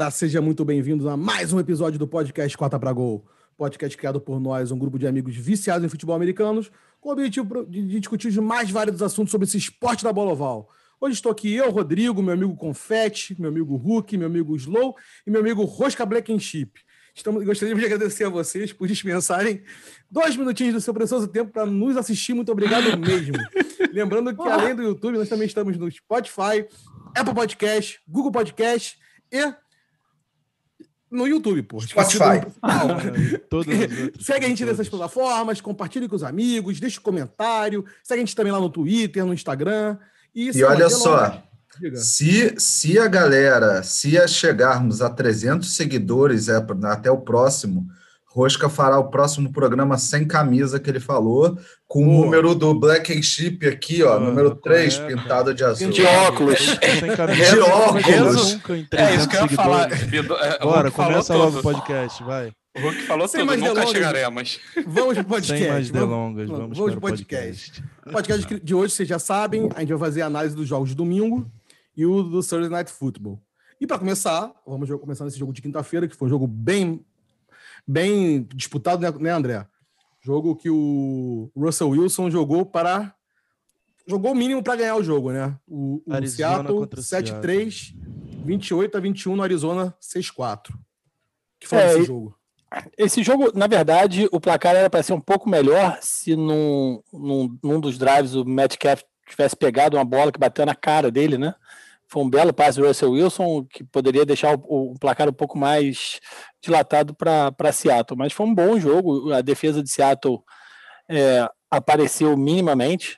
galera, seja muito bem-vindo a mais um episódio do podcast Cota para Gol. Podcast criado por nós, um grupo de amigos viciados em futebol americanos, com o objetivo de discutir os mais vários assuntos sobre esse esporte da bola oval. Hoje estou aqui eu, Rodrigo, meu amigo Confete, meu amigo Hulk, meu amigo Slow e meu amigo Rosca Black and Chip. Estamos, gostaríamos de agradecer a vocês por dispensarem dois minutinhos do seu precioso tempo para nos assistir. Muito obrigado mesmo. Lembrando que, além do YouTube, nós também estamos no Spotify, Apple Podcast, Google Podcast e no YouTube, pô. Spotify. segue a gente nessas plataformas, compartilhe com os amigos, deixe um comentário, segue a gente também lá no Twitter, no Instagram. E, e olha só, se, se a galera, se chegarmos a 300 seguidores é, até o próximo, Rosca fará o próximo programa sem camisa que ele falou, com o número do Black and Chip aqui, ó, número 3, é, pintado de azul. De óculos. de óculos. É isso que eu ia falar. Bora, começa logo o podcast, vai. O Hulk falou Sem tudo, nunca chegaremos. Vamos pro podcast. Sem mais delongas, vamos, vamos, vamos pro podcast. O podcast de hoje, vocês já sabem, a gente vai fazer a análise dos jogos de domingo e o do Thursday Night Football. E para começar, vamos começar nesse jogo de quinta-feira, que foi um jogo bem bem disputado, né, né, André? Jogo que o Russell Wilson jogou para. Jogou o mínimo para ganhar o jogo, né? O, o Seattle 7-3, 28 a 21 no Arizona 6-4. que foi é, esse jogo? Esse jogo, na verdade, o placar era para ser um pouco melhor se num, num, num dos drives o Metcalf tivesse pegado uma bola que bateu na cara dele, né? Foi um belo passe do Russell Wilson, que poderia deixar o, o placar um pouco mais dilatado para Seattle. Mas foi um bom jogo. A defesa de Seattle é, apareceu minimamente.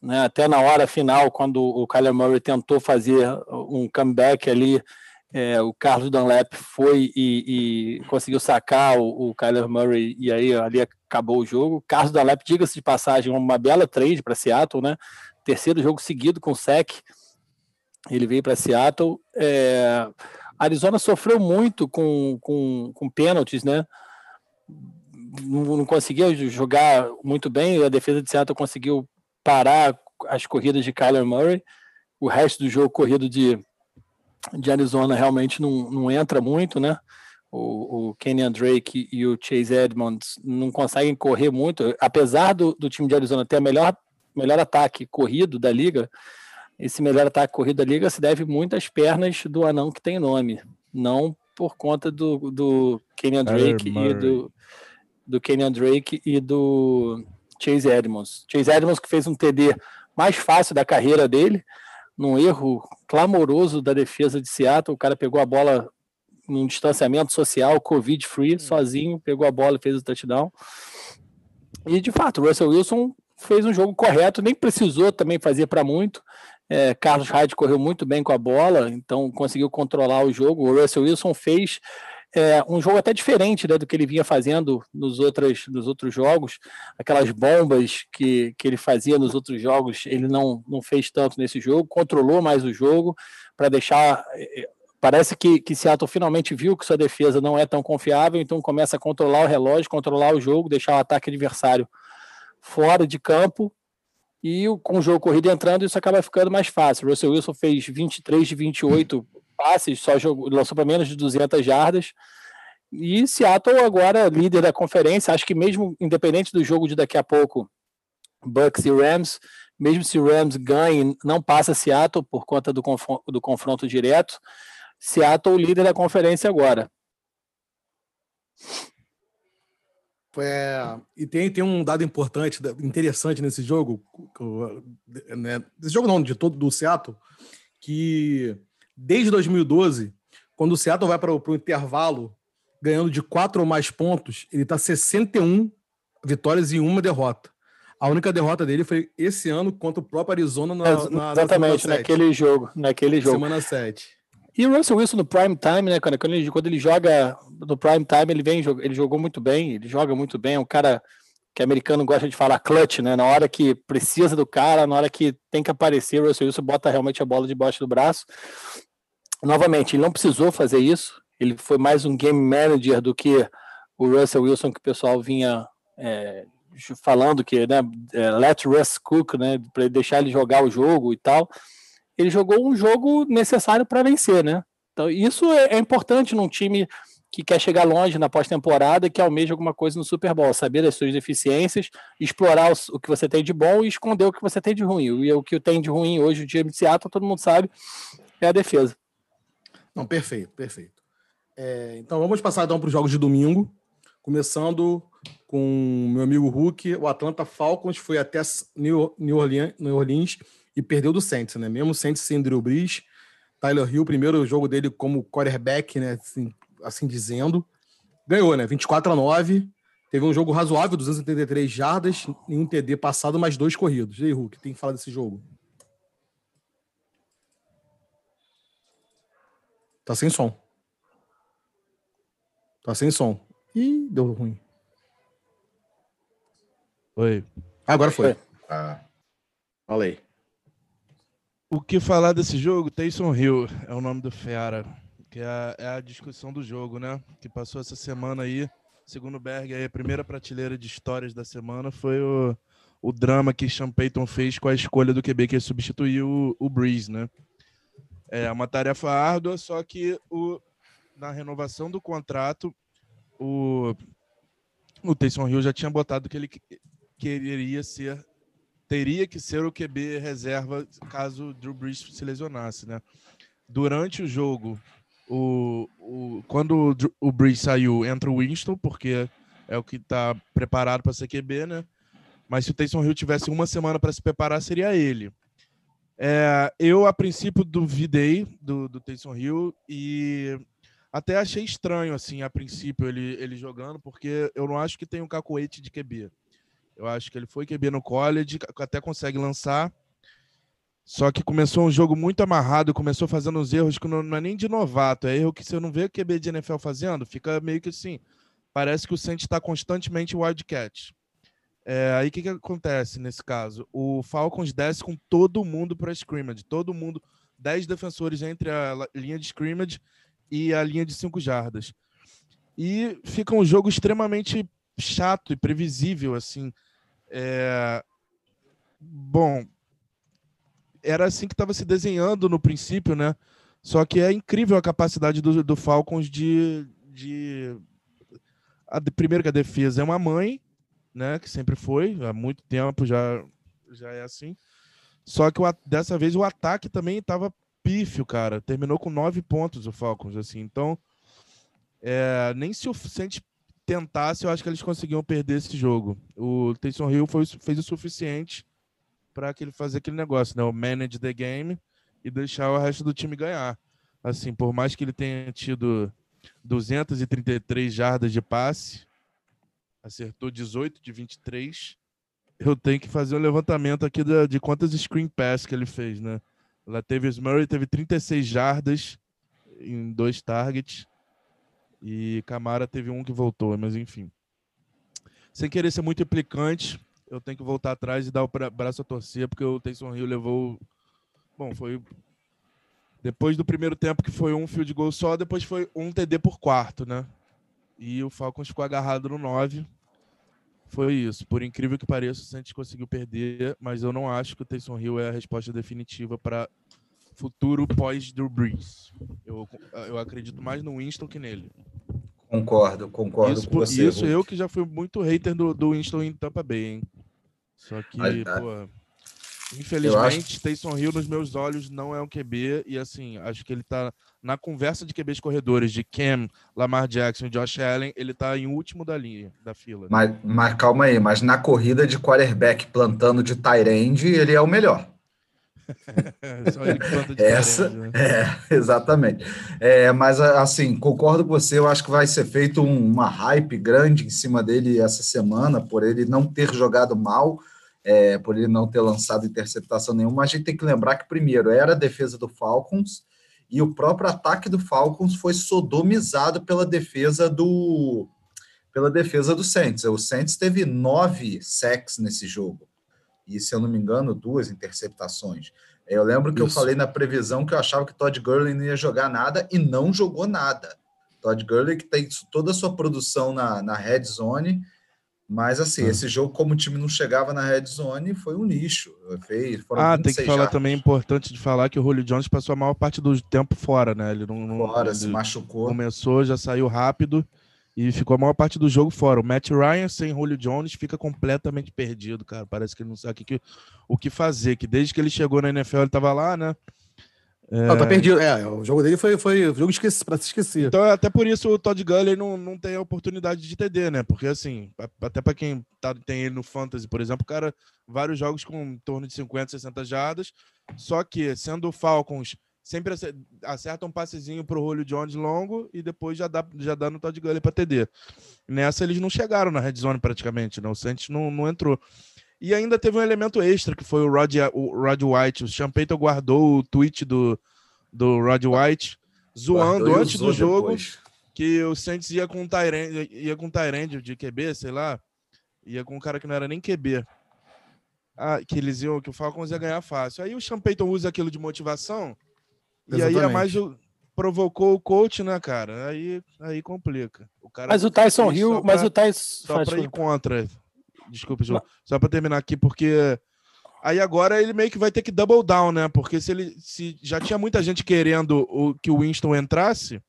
Né? Até na hora final, quando o Kyler Murray tentou fazer um comeback ali, é, o Carlos Dunlap foi e, e conseguiu sacar o, o, Kyler Murray e aí ali acabou o jogo. Carlos Dunlap, diga-se de passagem, uma bela trade para Seattle, né? Terceiro jogo seguido com sec. Ele veio para Seattle. É, Arizona sofreu muito com, com, com pênaltis, né? Não, não, conseguia jogar muito bem. A defesa de Seattle conseguiu parar as corridas de Kyler Murray. O resto do jogo corrido de, de Arizona realmente não, não entra muito, né? O, o Kenyan Drake e o Chase Edmonds não conseguem correr muito, apesar do, do time de Arizona ter a melhor, melhor ataque corrido da liga, esse melhor ataque corrido da liga se deve muito às pernas do anão que tem nome, não por conta do, do Kenyan Drake e do, do Kenyan Drake e do Chase Edmonds. Chase Edmonds que fez um TD mais fácil da carreira dele, num erro clamoroso da defesa de Seattle, o cara pegou a bola num distanciamento social, Covid-free, hum. sozinho, pegou a bola e fez o touchdown. E de fato, o Russell Wilson fez um jogo correto, nem precisou também fazer para muito. É, Carlos Hyde correu muito bem com a bola, então conseguiu controlar o jogo. O Russell Wilson fez é, um jogo até diferente né, do que ele vinha fazendo nos, outros nos outros jogos. Aquelas bombas que, que ele fazia nos outros jogos, ele não, não fez tanto nesse jogo, controlou mais o jogo para deixar. É, parece que, que Seattle finalmente viu que sua defesa não é tão confiável, então começa a controlar o relógio, controlar o jogo, deixar o ataque adversário fora de campo e com o jogo corrido entrando, isso acaba ficando mais fácil. O Russell Wilson fez 23 de 28 passes, só jogou, lançou para menos de 200 jardas. E Seattle agora líder da conferência. Acho que mesmo independente do jogo de daqui a pouco, Bucks e Rams, mesmo se Rams ganhe, não passa Seattle por conta do, confronto, do confronto direto. Seattle líder da conferência agora. É, e tem, tem um dado importante, interessante nesse jogo, né, esse jogo não, de todo do Seattle, que desde 2012, quando o Seattle vai para o intervalo ganhando de quatro ou mais pontos, ele está 61 vitórias e uma derrota. A única derrota dele foi esse ano contra o próprio Arizona na, na Exatamente, na naquele jogo. Naquele jogo. Semana 7. E o Russell Wilson no prime time, né, cara? Quando ele, quando ele joga no prime time, ele vem, ele jogou muito bem, ele joga muito bem, é um cara que americano gosta de falar clutch, né? Na hora que precisa do cara, na hora que tem que aparecer, o Russell Wilson bota realmente a bola debaixo do braço. Novamente, ele não precisou fazer isso, ele foi mais um game manager do que o Russell Wilson que o pessoal vinha é, falando que, né, é, let Russ cook, né, para deixar ele jogar o jogo e tal ele jogou um jogo necessário para vencer, né? Então, isso é, é importante num time que quer chegar longe na pós-temporada, que almeja alguma coisa no Super Bowl, saber das suas deficiências, explorar o, que você tem de bom e esconder o que você tem de ruim. E o que tem de ruim hoje, o time de Seattle, todo mundo sabe, é a defesa. Não, perfeito, perfeito. É, então vamos passar então para os jogos de domingo, começando com meu amigo Hulk, o Atlanta Falcons foi até New, New, Orleans, New Orleans e perdeu do Saints, né? Mesmo Saints sem Drew Brees, Tyler Hill, primeiro jogo dele como quarterback, né? Assim, assim dizendo, ganhou, né? 24 a 9. Teve um jogo razoável, 283 jardas, nenhum TD passado, mais dois corridos. E aí, Hulk, tem que falar desse jogo? Tá sem som. Tá sem som. Ih, deu ruim. Oi. Agora foi. Ah. Fala aí. O que falar desse jogo? Taysom Hill é o nome do Feara, que é a, é a, discussão do jogo, né? Que passou essa semana aí. Segundo Berg, aí, a primeira prateleira de histórias da semana foi o, o drama que Sean Payton fez com a escolha do QB que substituiu o, o Breeze, né? É uma tarefa árdua, só que o, na renovação do contrato, o, o Taysom Hill já tinha botado que ele queria ser, teria que ser o QB reserva caso Drew Brees se lesionasse, né? Durante o jogo, o, o, quando o, o Brees saiu, entra o Winston, porque é o que está preparado para ser QB, né? Mas se o Taysom Hill tivesse uma semana para se preparar, seria ele. É, eu, a princípio, duvidei do, do Taysom Hill e até achei estranho, assim, a princípio, ele, ele jogando, porque eu não acho que tem um cacoete de QB. Eu acho que ele foi QB no college, até consegue lançar. Só que começou um jogo muito amarrado, começou fazendo uns erros que não, não é nem de novato, é erro que você não vê o QB de NFL fazendo, fica meio que assim. Parece que o Saints está constantemente wildcat. É, aí o que, que acontece nesse caso? O Falcons desce com todo mundo para scrimmage, todo mundo, 10 defensores entre a linha de scrimmage e a linha de 5 jardas. E fica um jogo extremamente chato e previsível, assim. É... Bom, era assim que estava se desenhando no princípio, né? Só que é incrível a capacidade do, do Falcons de, de... A, primeiro que a defesa é uma mãe, né? Que sempre foi, há muito tempo já, já é assim. Só que o, dessa vez o ataque também estava pífio, cara. Terminou com nove pontos o Falcons, assim. Então, é, nem se o tentasse, eu acho que eles conseguiam perder esse jogo. O Taysom Hill foi, fez o suficiente para ele fazer aquele negócio, né? O manage the game e deixar o resto do time ganhar. Assim, por mais que ele tenha tido 233 jardas de passe, acertou 18 de 23, eu tenho que fazer um levantamento aqui de, de quantas screen pass que ele fez, né? O Murray, teve 36 jardas em dois targets. E Camara teve um que voltou, mas enfim. Sem querer ser muito implicante, eu tenho que voltar atrás e dar o braço a torcer, porque o Taysom Hill levou. Bom, foi. Depois do primeiro tempo, que foi um field goal só, depois foi um TD por quarto, né? E o Falcons ficou agarrado no 9. Foi isso. Por incrível que pareça, o Santos conseguiu perder, mas eu não acho que o Taysom Hill é a resposta definitiva para futuro pós Drew Brees. Eu, eu acredito mais no Winston que nele. Concordo, concordo isso, com você. Isso Hulk. eu que já fui muito hater do, do Winston em Tampa Bay, hein? Só que, ah, pô, infelizmente, acho... Taysom Hill nos meus olhos não é um QB e assim, acho que ele tá na conversa de QBs corredores de Cam, Lamar Jackson e Josh Allen, ele tá em último da linha, da fila. Mas, mas calma aí, mas na corrida de quarterback plantando de end, ele é o melhor. Só ele planta de Essa, né? é, exatamente. É, mas, assim, concordo com você, eu acho que vai ser feito um, uma hype grande em cima dele essa semana, por ele não ter jogado mal, é, por ele não ter lançado interceptação nenhuma. Mas a gente tem que lembrar que, primeiro, era a defesa do Falcons, e o próprio ataque do Falcons foi sodomizado pela defesa do pela defesa do Saints. O Saints teve nove sacks nesse jogo e, se eu não me engano, duas interceptações. Eu lembro que Isso. eu falei na previsão que eu achava que Todd Gurley não ia jogar nada e não jogou nada. Todd Gurley que tem toda a sua produção na, na red zone Mas, assim, esse jogo, como o time não chegava na red zone, foi um lixo. Fez, ah, tem que falar jardas. também, importante de falar que o Julio Jones passou a maior parte do tempo fora, né? Ele não. não fora, ele se machucou. Começou, já saiu rápido e ficou a maior parte do jogo fora. O Matt Ryan sem Julio Jones fica completamente perdido, cara. Parece que ele não sabe o que, o que fazer. Que desde que ele chegou na NFL, ele tava lá, né? É... Não, tá perdido. É, o jogo dele foi, foi o jogo esqueci, pra se esquecer. Então, até por isso o Todd Gurley não, não tem a oportunidade de TD, né? Porque, assim, até para quem tá, tem ele no Fantasy, por exemplo, o cara, vários jogos com em torno de 50, 60 jardas. Só que, sendo o Falcons, sempre acerta um passezinho pro Julio Jones longo e depois já dá, já dá no Todd Gurley para TD. Nessa, eles não chegaram na red zone praticamente, né? O Saints não, não entrou. E ainda teve um elemento extra, que foi o Rod, o Rod White. O Champeito guardou o tweet do, do Rod White, zoando antes do jogo depois. que o Saints ia com Tyrande, ia com Tyrande de QB, sei lá. Ia com um cara que não era nem QB. Ah, que eles iam, que o Falcons ia ganhar fácil. Aí o Champeito usa aquilo de motivação. Exatamente. E aí é mais provocou o coach, né, cara? Aí, aí complica. O cara mas o Tyson Hill, mas o Tyson só para ir contra Desculpa, João. Só para terminar aqui, porque aí agora ele meio que vai ter que double down, né? Porque se ele se já tinha muita gente querendo o, que o Winston entrasse,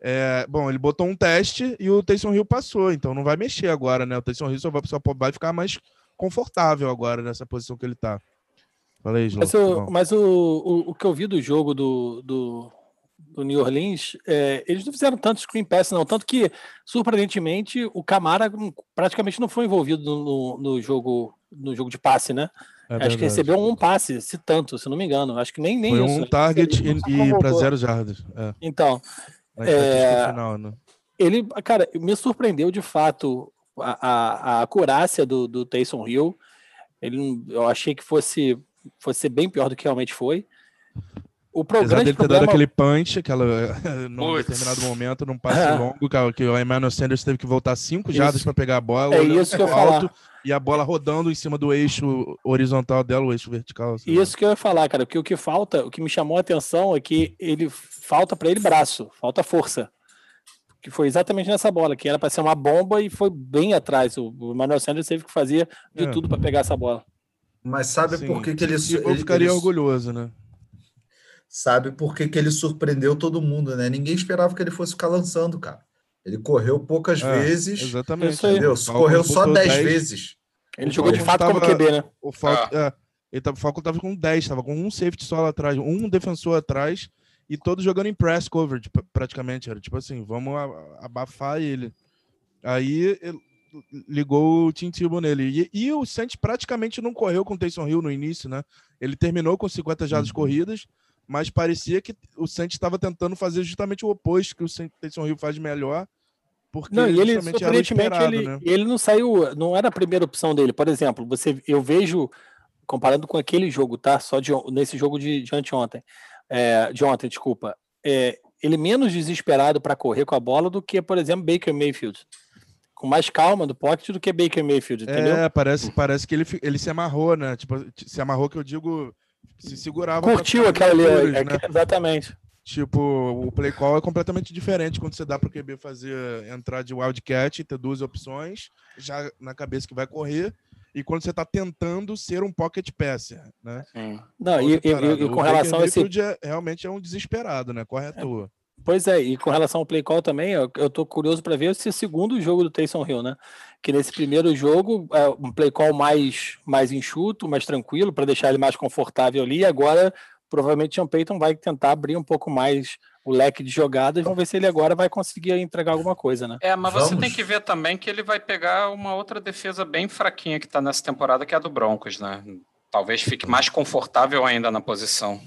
é, bom, ele botou um teste e o Taysom Hill passou, então não vai mexer agora, né? O Taysom Hill só vai, só vai ficar mais confortável agora nessa posição que ele tá. Falei, João. Mas, o, mas o, o, o, que eu vi do jogo do, do, do New Orleans, é, eles não fizeram tanto screen pass, não. Tanto que, surpreendentemente, o Camara praticamente não foi envolvido no, no jogo no jogo de passe, né? É Acho que recebeu um passe, se tanto, se não me engano. Acho que nem, nem foi isso. um target ele, e, e para zero jardas. É. Então, é, final, né? ele, cara, me surpreendeu de fato a, a, a acurácia do, do Taysom Hill. Ele, eu achei que fosse, fosse bem pior do que realmente foi. O programa Apesar dele ter problema... dado aquele punch, aquela, num Puts. determinado momento, num passe é. longo, que o Emmanuel Sanders teve que voltar cinco jardas para pegar a bola. É isso que eu alto, E a bola rodando em cima do eixo horizontal dela, o eixo vertical. Isso que eu ia falar, cara. Porque o que falta, o que me chamou a atenção é que ele falta para ele braço, falta força. Que foi exatamente nessa bola, que era para ser uma bomba e foi bem atrás. O Emmanuel Sanders teve que fazer de é. tudo para pegar essa bola. Mas sabe Sim. por que, que ele. Eu ficaria ele... orgulhoso, né? sabe por que, que ele surpreendeu todo mundo, né? Ninguém esperava que ele fosse ficar lançando, cara. Ele correu poucas é, vezes. Exatamente. Entendeu? Correu só 10 vezes. Ele jogou de fato tava, como QB, né? O Falco, ah. é, ele tava, o Falco tava com 10, tava com um safety só lá atrás, um defensor atrás e todos jogando em press coverage praticamente. Era tipo assim, vamos abafar ele. Aí ele ligou o Tim Tebow nele. E, e o Saints praticamente não correu com o Taysom Hill no início, né? Ele terminou com 50 jardas uhum. corridas mas parecia que o Saints estava tentando fazer justamente o oposto que o Taysom Hill faz melhor, porque não, e ele surpreendentemente ele, né? ele não saiu, não era a primeira opção dele. Por exemplo, você eu vejo comparando com aquele jogo, tá? Só de, nesse jogo de, de anteontem, é, de ontem, desculpa, é, ele menos desesperado para correr com a bola do que, por exemplo, Baker Mayfield. Com mais calma do pocket do que Baker Mayfield, entendeu? É, parece, parece que ele, ele se amarrou, né? Tipo, se amarrou que eu digo se segurava. Curtiu aquela ali, é, né? exatamente. Tipo, o play call é completamente diferente quando você dá para o QB fazer entrar de wildcat, ter duas opções, já na cabeça que vai correr, e quando você está tentando ser um pocket passer, né? Sim. Não, e, e, e, com relação a esse é, realmente é um desesperado, né? Corre à é. toa. Pois é, e com relação ao play call também, eu, eu tô curioso para ver esse segundo jogo do Taysom Hill, né? Que nesse primeiro jogo, é um play call mais, mais enxuto, mais tranquilo, para deixar ele mais confortável ali, e agora provavelmente Sean Payton vai tentar abrir um pouco mais o leque de jogadas, vamos ver se ele agora vai conseguir entregar alguma coisa, né? É, mas vamos. você tem que ver também que ele vai pegar uma outra defesa bem fraquinha que está nessa temporada, que é a do Broncos, né? Talvez fique mais confortável ainda na posição.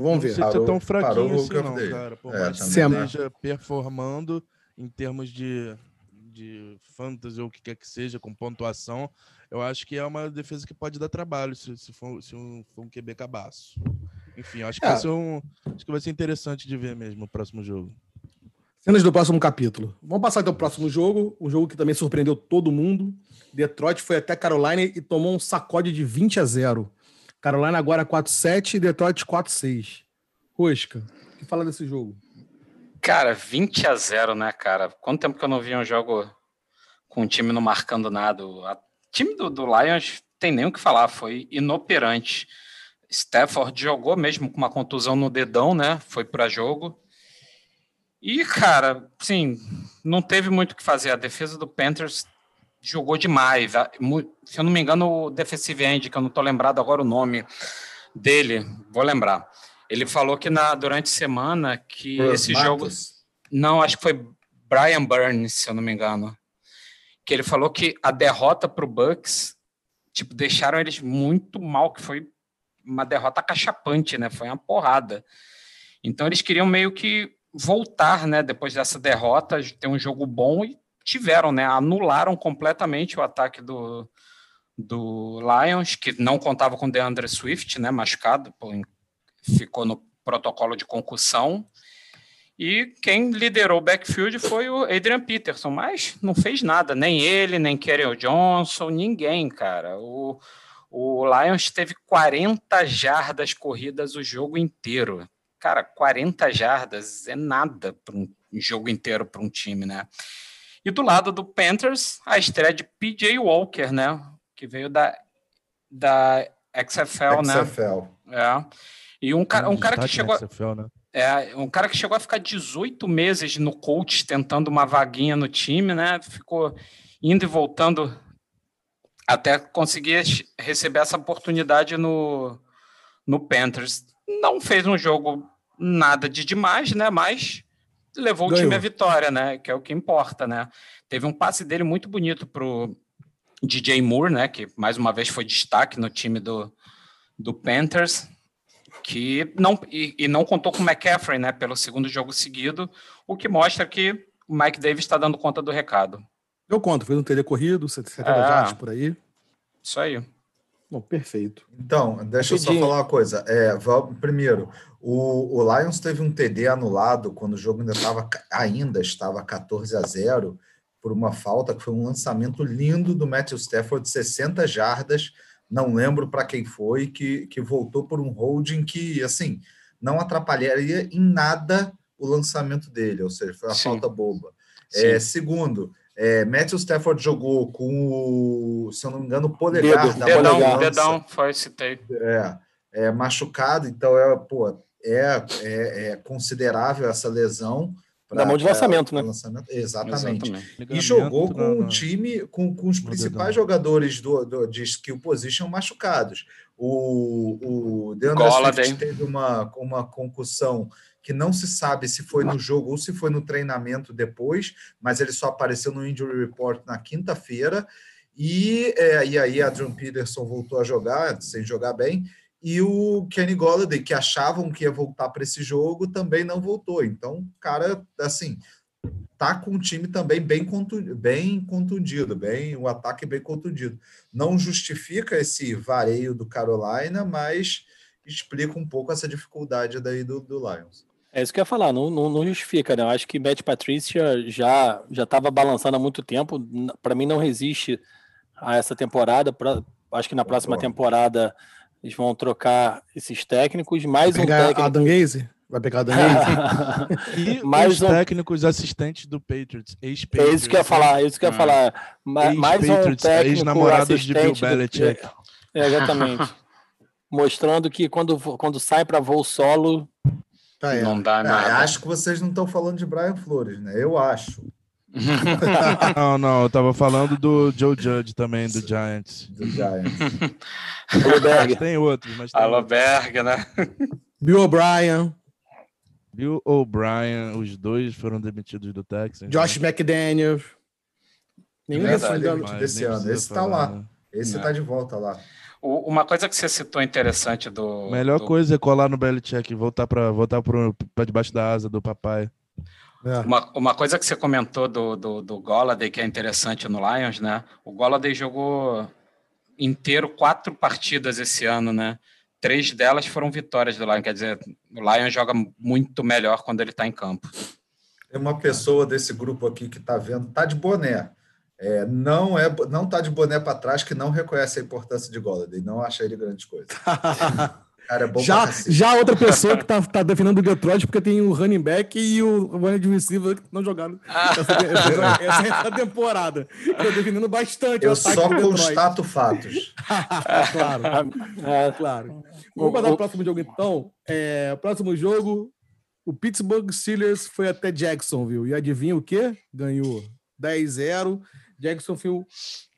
Vamos ver. Não sei se é tão fraquinho assim, não, cara. Por é, mais que esteja performando em termos de, de fantasy ou o que quer que seja, com pontuação, eu acho que é uma defesa que pode dar trabalho se, se, for, se um, for um QB cabaço. Enfim, acho que, é. vai ser um, acho que vai ser interessante de ver mesmo o próximo jogo. Cenas do próximo capítulo. Vamos passar então o próximo jogo, um jogo que também surpreendeu todo mundo. Detroit foi até Carolina e tomou um sacode de 20 a 0. Carolina agora 4-7 e Detroit 4-6. Rosca, o que fala desse jogo? Cara, 20 a 0, né, cara? Quanto tempo que eu não vi um jogo com o time não marcando nada. O time do, do Lions tem nem o que falar, foi inoperante. Stafford jogou mesmo com uma contusão no dedão, né? Foi para jogo. E, cara, sim, não teve muito o que fazer. A defesa do Panthers jogou demais. Se eu não me engano, o defensive end, que eu não estou lembrado agora o nome dele, vou lembrar. Ele falou que na, durante a semana que esse Matos. jogo. Não, acho que foi Brian Burns, se eu não me engano. Que ele falou que a derrota para o Bucks, tipo, deixaram eles muito mal, que foi uma derrota cachapante, né? Foi uma porrada. Então eles queriam meio que voltar, né? Depois dessa derrota, ter um jogo bom e tiveram, né? Anularam completamente o ataque do, do Lions, que não contava com DeAndre Swift, né? Machucado, ficou no protocolo de concussão. E quem liderou o backfield foi o Adrian Peterson, mas não fez nada, nem ele, nem Kerry Johnson, ninguém, cara. O, o Lions teve 40 jardas corridas o jogo inteiro. Cara, 40 jardas é nada para um jogo inteiro para um time, né? E do lado do Panthers, a estreia de PJ Walker, né? Que veio da, da XFL, XFL. né? É. E um cara, um cara que chegou. XFL, né? É, um cara que chegou a ficar 18 meses no coach tentando uma vaguinha no time, né? Ficou indo e voltando até conseguir receber essa oportunidade no, no Panthers. Não fez um jogo nada de demais, né? Mas levou Ganhou. o time à vitória, né? Que é o que importa, né? Teve um passe dele muito bonito pro DJ Moore, né? Que mais uma vez foi destaque no time do, do Panthers que não e, e, não contou com o McCaffrey, né, pelo segundo jogo seguido, o que mostra que o Mike Davis está dando conta do recado. Eu conto, foi um TD corrido, 70 é, por aí. Isso aí. Bom, perfeito. Então, deixa eu só falar uma coisa. É, primeiro, o, o, Lions teve um TD anulado quando o jogo ainda estava ainda estava 14 a 0 por uma falta que foi um lançamento lindo do Matthew Stafford de 60 jardas não lembro para quem foi, que, que voltou por um holding que, assim, não atrapalharia em nada o lançamento dele, ou seja, foi uma Sim. falta boba. É, segundo, é, Matthew Stafford jogou com o, se eu não me engano, o polegar Dedo, da dedão, dedão, foi, citei. É, é, machucado, então é, pô, é, é, é considerável essa lesão. Da mão de lançamento, né? Lançamento. Exatamente. Exatamente. E jogou com o time, com, com os principais jogadores do, do, de skill position machucados. O, o DeAndre Swift teve uma, uma concussão que não se sabe se foi no jogo ou se foi no treinamento depois, mas ele só apareceu no injury report na quinta-feira. E, é, e aí a John Peterson voltou a jogar, sem jogar bem, e o Kenny Golladay, que achavam que ia voltar para esse jogo, também não voltou. Então, cara, assim, tá com o time também bem contundido, bem contundido, bem o ataque bem contundido. Não justifica esse vareio do Carolina, mas explica um pouco essa dificuldade daí do, do Lions. É isso que eu ia falar, não, não, não justifica, né? Eu acho que Matt Patricia já já estava balançando há muito tempo. Para mim, não resiste a essa temporada. Pra, acho que na próxima temporada eles vão trocar esses técnicos, mais Vai pegar um técnico. Adam Gaze? Vai pegar Adam Gaze? e mais os um... técnicos assistentes do Patriots, ex-Patriots. É isso que eu ia falar, é isso que eu ia ah. falar. mais um técnico ex-namorados de Bill Belichick. Do... É, exatamente. Mostrando que quando, quando sai para voo solo, tá, é. não dá é, nada. acho que vocês não estão falando de Brian Flores, né? Eu acho. não, não, eu tava falando do Joe Judge também, do Giants. Do Giants. mas tem outros, mas tem Aloberg, né? Bill O'Brien. Bill O'Brien, os dois foram demitidos do Texas. Josh né? McDaniels. Nenhum desses desse ano. Esse tá lá. Né? Esse Não. tá de volta lá. Uma coisa que você citou interessante do. Melhor do... coisa é colar no Belichick, voltar para voltar para debaixo da asa do papai. É. Uma, uma coisa que você comentou do, do, do Golladay, que é interessante no Lions, né? O Golladay jogou inteiro quatro partidas esse ano, né? Três delas foram vitórias do Lions, quer dizer, o Lions joga muito melhor quando ele está em campo. Tem uma pessoa desse grupo aqui que está vendo, tá de boné. É, não é, não tá de boné para trás que não reconhece a importância de Golladay, não acha ele grande coisa. Cara, é já, já outra pessoa que tá, tá defendendo o Detroit porque tem o running back e o running de receiver que não jogaram essa, essa, essa, temporada. Tô defendendo bastante Eu só constato fatos. claro, é, claro. Vamos para o próximo jogo, então. É, próximo jogo, o Pittsburgh Steelers foi até Jacksonville. E adivinha o quê? Ganhou 10-0. Jacksonville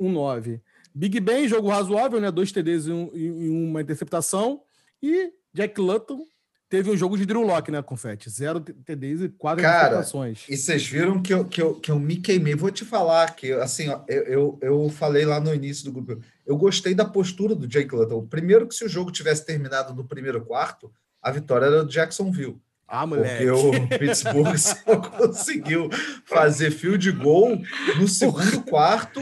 1-9. Big Ben, jogo razoável, né? Dois TDs e, um, e uma interceptação. E Jack Lutton teve um jogo de Drew Locke, né, Confete? Zero TDs e quatro Cara, interceptações. E vocês viram que eu, que, eu, que eu me queimei. Vou te falar que, assim, ó, eu, eu, eu falei lá no início do grupo. Eu gostei da postura do Jake Lutton. Primeiro que se o jogo tivesse terminado no primeiro quarto, a vitória era do Jacksonville. Ah, moleque. Porque o Pittsburgh só conseguiu fazer field goal no segundo quarto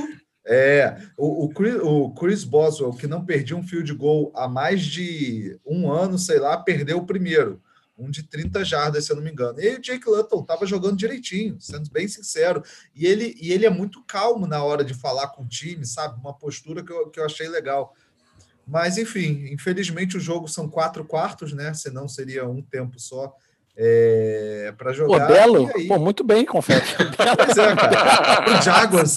é, o, o, Chris, o, Chris, Boswell, que não perdia um field goal há mais de um ano, sei lá, perdeu o primeiro. Um de 30 jardas, se eu não me engano. E o Jake Lutton estava jogando direitinho, sendo bem sincero. E ele, e ele é muito calmo na hora de falar com o time, sabe? Uma postura que eu, que eu achei legal. Mas, enfim, infelizmente o jogo são quatro quartos, né? Senão seria um tempo só é, para jogar. Pô, belo? Pô, muito bem, confesso. pois é, cara. O Jaguars,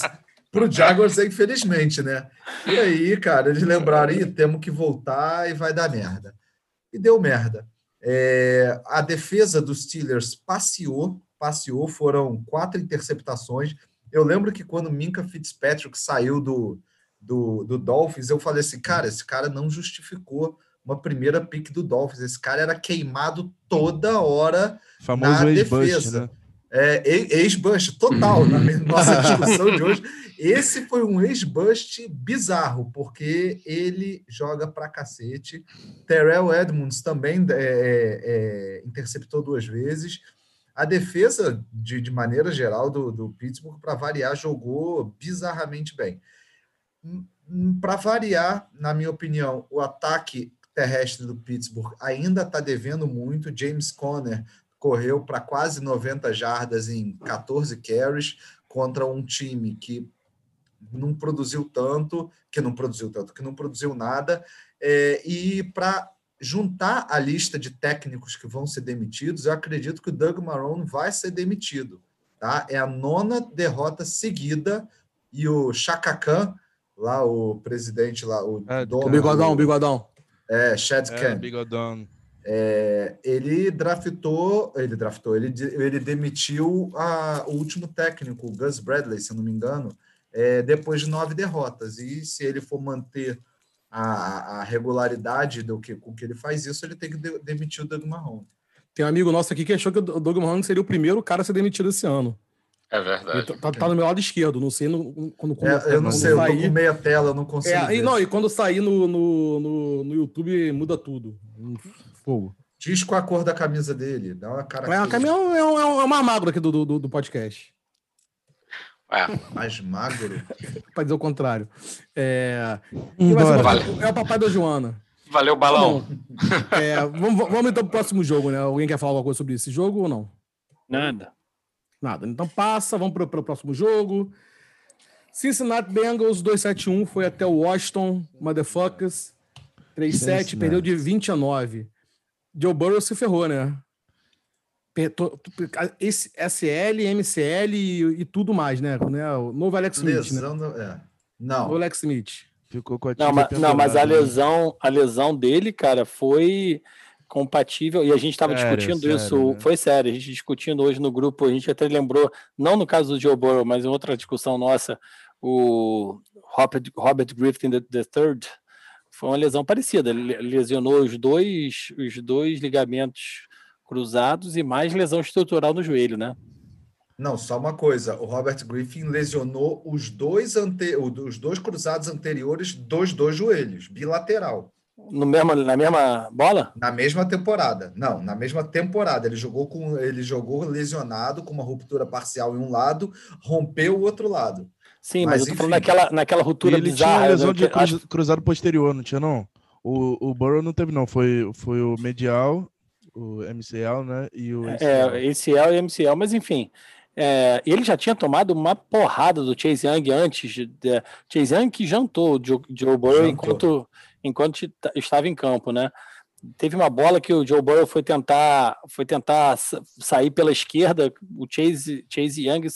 para o Jaguars, infelizmente, né? E aí, cara, eles lembraram, temos que voltar e vai dar merda. E deu merda. É, a defesa dos Steelers passeou, passeou, foram quatro interceptações. Eu lembro que quando Minka Fitzpatrick saiu do, do, do Dolphins, eu falei assim, cara, esse cara não justificou uma primeira pick do Dolphins. Esse cara era queimado toda hora Famoso na defesa. Né? É, ex-bust total na nossa discussão de hoje. Esse foi um ex-bust bizarro, porque ele joga pra cacete. Terrell Edmonds também é, é, é, interceptou duas vezes. A defesa, de, de maneira geral, do, do Pittsburgh, para variar, jogou bizarramente bem. Hum, hum, para variar, na minha opinião, o ataque terrestre do Pittsburgh ainda está devendo muito. James Conner correu para quase 90 jardas em 14 carries contra um time que não produziu tanto, que não produziu tanto, que não produziu nada, é, e para juntar a lista de técnicos que vão ser demitidos, eu acredito que o Doug Marrone vai ser demitido. Tá? É a nona derrota seguida e o Chaka Khan, lá o presidente lá, o é, dono, bigodão, bigodão. É, Chad é, Khan. Bigodão. É, ele draftou, ele draftou, ele, ele demitiu a, o último técnico, o Gus Bradley, se não me engano, é, depois de nove derrotas. E se ele for manter a, a regularidade do que, com que ele faz isso, ele tem que de, demitir o Doug Marrone. Tem um amigo nosso aqui que achou que o Doug Marrone seria o primeiro cara a ser demitido esse ano. É verdade. Tá, tá, no meu lado esquerdo, não sei no, quando, quando é, Eu não sei, sair, eu tô com meia tela, eu não consigo. É, e, não, e quando sair no, no, no, no YouTube, muda tudo. Fogo. Diz qual a cor da camisa dele. Dá uma cara. É, a camisa é, é, é mais magro aqui do, do, do podcast. É. Mais magro? Para dizer o contrário. É... Vale. é o papai da Joana. Valeu, balão. Tá é, vamos, vamos então para o próximo jogo, né? Alguém quer falar alguma coisa sobre esse jogo ou não? Nada. Nada. Então passa, vamos para o próximo jogo. Cincinnati Bengals 271 foi até o Washington Motherfuckers 3-7, perdeu de 20 a 9. Joe Burrow se ferrou, né? Esse SL, MCL e, e tudo mais, né? O novo Alex Smith, lesão né? é. Não. O Alex Smith. Ficou com a não, mas, não, mas a né? lesão, a lesão dele, cara, foi compatível, e a gente estava discutindo sério, isso, né? foi sério, a gente discutindo hoje no grupo, a gente até lembrou, não no caso do Joe Burrow, mas em outra discussão nossa, o Robert, Robert Griffin III, foi uma lesão parecida. Ele lesionou os dois, os dois ligamentos cruzados e mais lesão estrutural no joelho, né? Não, só uma coisa. O Robert Griffin lesionou os dois, ante... os dois cruzados anteriores dos dois joelhos, bilateral. No mesmo, na mesma bola? Na mesma temporada. Não, na mesma temporada. Ele jogou com ele jogou lesionado com uma ruptura parcial em um lado, rompeu o outro lado. Sim, mas, mas eu tô enfim. falando naquela, naquela ruptura ele bizarra. Tinha lesão de cruz, acho... cruzado posterior, não tinha não? O, o Burrow não teve não, foi, foi o medial, o MCL, né? E o ACL. É, ACL e MCL, mas enfim. É, ele já tinha tomado uma porrada do Chase Young antes. De, de, Chase Young que jantou o Joe, Joe Burrow jantou. enquanto, enquanto estava em campo, né? teve uma bola que o Joe Burrow foi tentar, foi tentar sair pela esquerda, o Chase, Chase Young,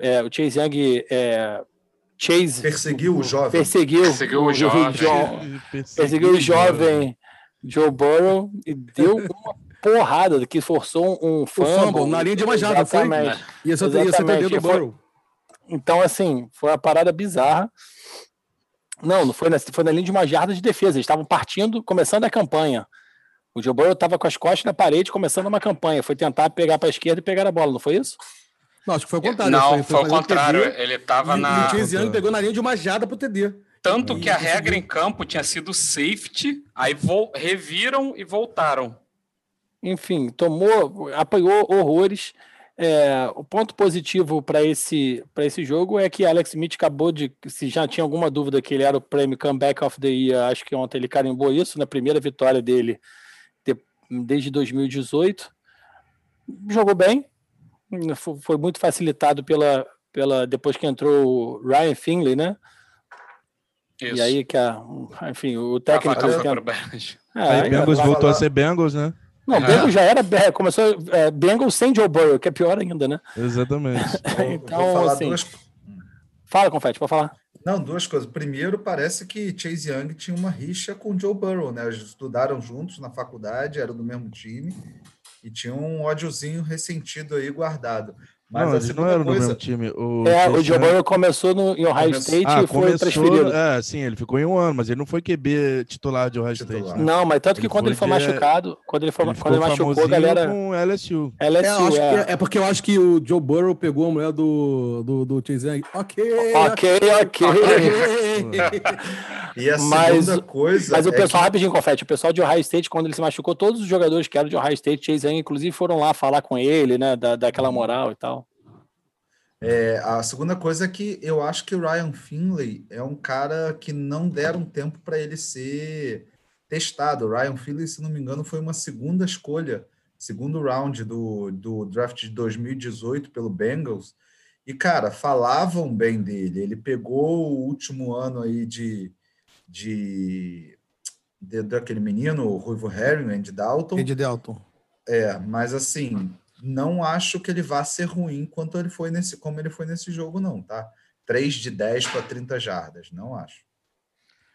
é, o Chase Young é, Chase perseguiu o jovem, perseguiu, perseguiu o, o jovem, perseguiu o jovem Joe Burrow e deu uma porrada que forçou um fumble, fumble na linha de uma jarda, foi? Ia ser, ia ser do Burrow. Então, assim, foi uma parada bizarra. Não, não foi na, foi na linha de uma jarda de defesa. Eles estavam partindo, começando a campanha. O Joe Burrow estava com as costas na parede, começando uma campanha. Foi tentar pegar para a esquerda e pegar a bola, não foi isso? Não, acho que foi o contrário. Não, foi, foi, foi o contrário. TD, ele estava na. E o Chase Young pegou na linha de uma jarda pro TD. Tanto que a regra em campo tinha sido safety, aí reviram e voltaram. Enfim, tomou, apanhou horrores. É, o ponto positivo para esse, esse jogo é que Alex Smith acabou de. Se já tinha alguma dúvida que ele era o prêmio Comeback of the Year, acho que ontem ele carimbou isso na primeira vitória dele de, desde 2018. Jogou bem, foi muito facilitado pela, pela depois que entrou o Ryan Finley, né? Isso. E aí que a, enfim, o técnico. Ah, é, aí Bengals voltou a ser Bengals, né? Não, é. Bengals já era, começou é, Bengals sem Joe Burrow, que é pior ainda, né? Exatamente. então, assim. Duas... Fala, Confete, pode falar. Não, duas coisas. Primeiro, parece que Chase Young tinha uma rixa com Joe Burrow, né? Eles estudaram juntos na faculdade, eram do mesmo time e tinha um ódiozinho ressentido aí guardado. Mas não, ele não era coisa... no mesmo time. O é, o Joe Burrow começou no, em Ohio State ah, e foi começou, transferido. É, sim, ele ficou em um ano, mas ele não foi QB titular de Ohio titular. State. Não, mas tanto que ele quando ele foi machucado, quando ele, foi, ele quando ele machucou, a galera. Com LSU. LSU é, é. é, porque eu acho que o Joe Burrow pegou a mulher do, do, do Chase Young. Ok, ok, ok. e a mas, segunda coisa. Mas o é pessoal, que... rapidinho, confete, o pessoal de Ohio State, quando ele se machucou, todos os jogadores que eram de Ohio State, Chase Young, inclusive, foram lá falar com ele, né, da, daquela moral e tal. É, a segunda coisa é que eu acho que o Ryan Finley é um cara que não deram tempo para ele ser testado. O Ryan Finley, se não me engano, foi uma segunda escolha, segundo round do, do draft de 2018 pelo Bengals. E, cara, falavam bem dele. Ele pegou o último ano aí de, de, de daquele menino, o Ruivo Herring, Andy Dalton. Andy Dalton. É, mas assim, não acho que ele vá ser ruim quanto ele foi nesse, como ele foi nesse jogo, não, tá? 3 de 10 para 30 jardas, não acho.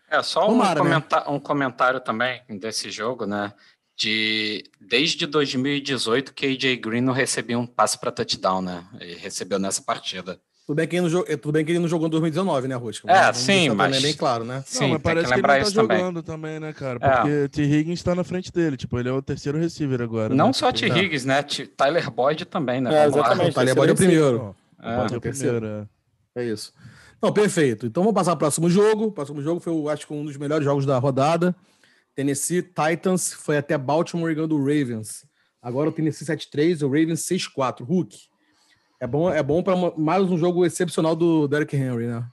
É, só um, Tomara, né? um comentário também desse jogo, né? De desde 2018 que AJ Green não recebia um passe para touchdown, né? Ele recebeu nessa partida. Tudo bem, que ele não, tudo bem que ele não jogou em 2019, né, Rusca? É, sim, mas... É bem claro, né? Sim, não, mas parece que, que ele não tá jogando também. também, né, cara? É. Porque é. T. Higgins tá na frente dele, tipo, ele é o terceiro receiver agora. Não né? só T. Higgins, né? Tyler Boyd também, né? É, exatamente. O Tyler Boyd é o primeiro. É, Boyd é o primeiro, é. é isso. Não, perfeito. Então vamos passar para o próximo jogo. O próximo jogo foi, acho que, um dos melhores jogos da rodada. Tennessee Titans foi até Baltimore ganhando o Ravens. Agora o Tennessee 7-3, o Ravens 6-4. Hulk. É bom, é bom para mais um jogo excepcional do Derrick Henry, né?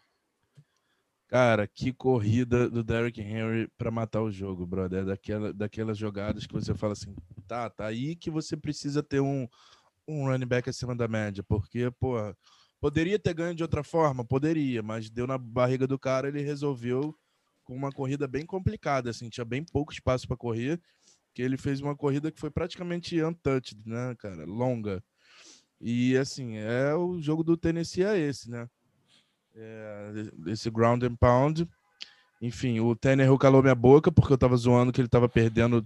Cara, que corrida do Derrick Henry para matar o jogo, brother. Daquela, daquelas jogadas que você fala assim, tá, tá aí que você precisa ter um, um running back acima da média, porque, pô, poderia ter ganho de outra forma, poderia, mas deu na barriga do cara, ele resolveu com uma corrida bem complicada, assim, tinha bem pouco espaço para correr, que ele fez uma corrida que foi praticamente untouched, né, cara, longa. E assim, é o jogo do Tennessee é esse, né? É, esse ground and pound. Enfim, o Tannehill calou minha boca porque eu tava zoando que ele tava perdendo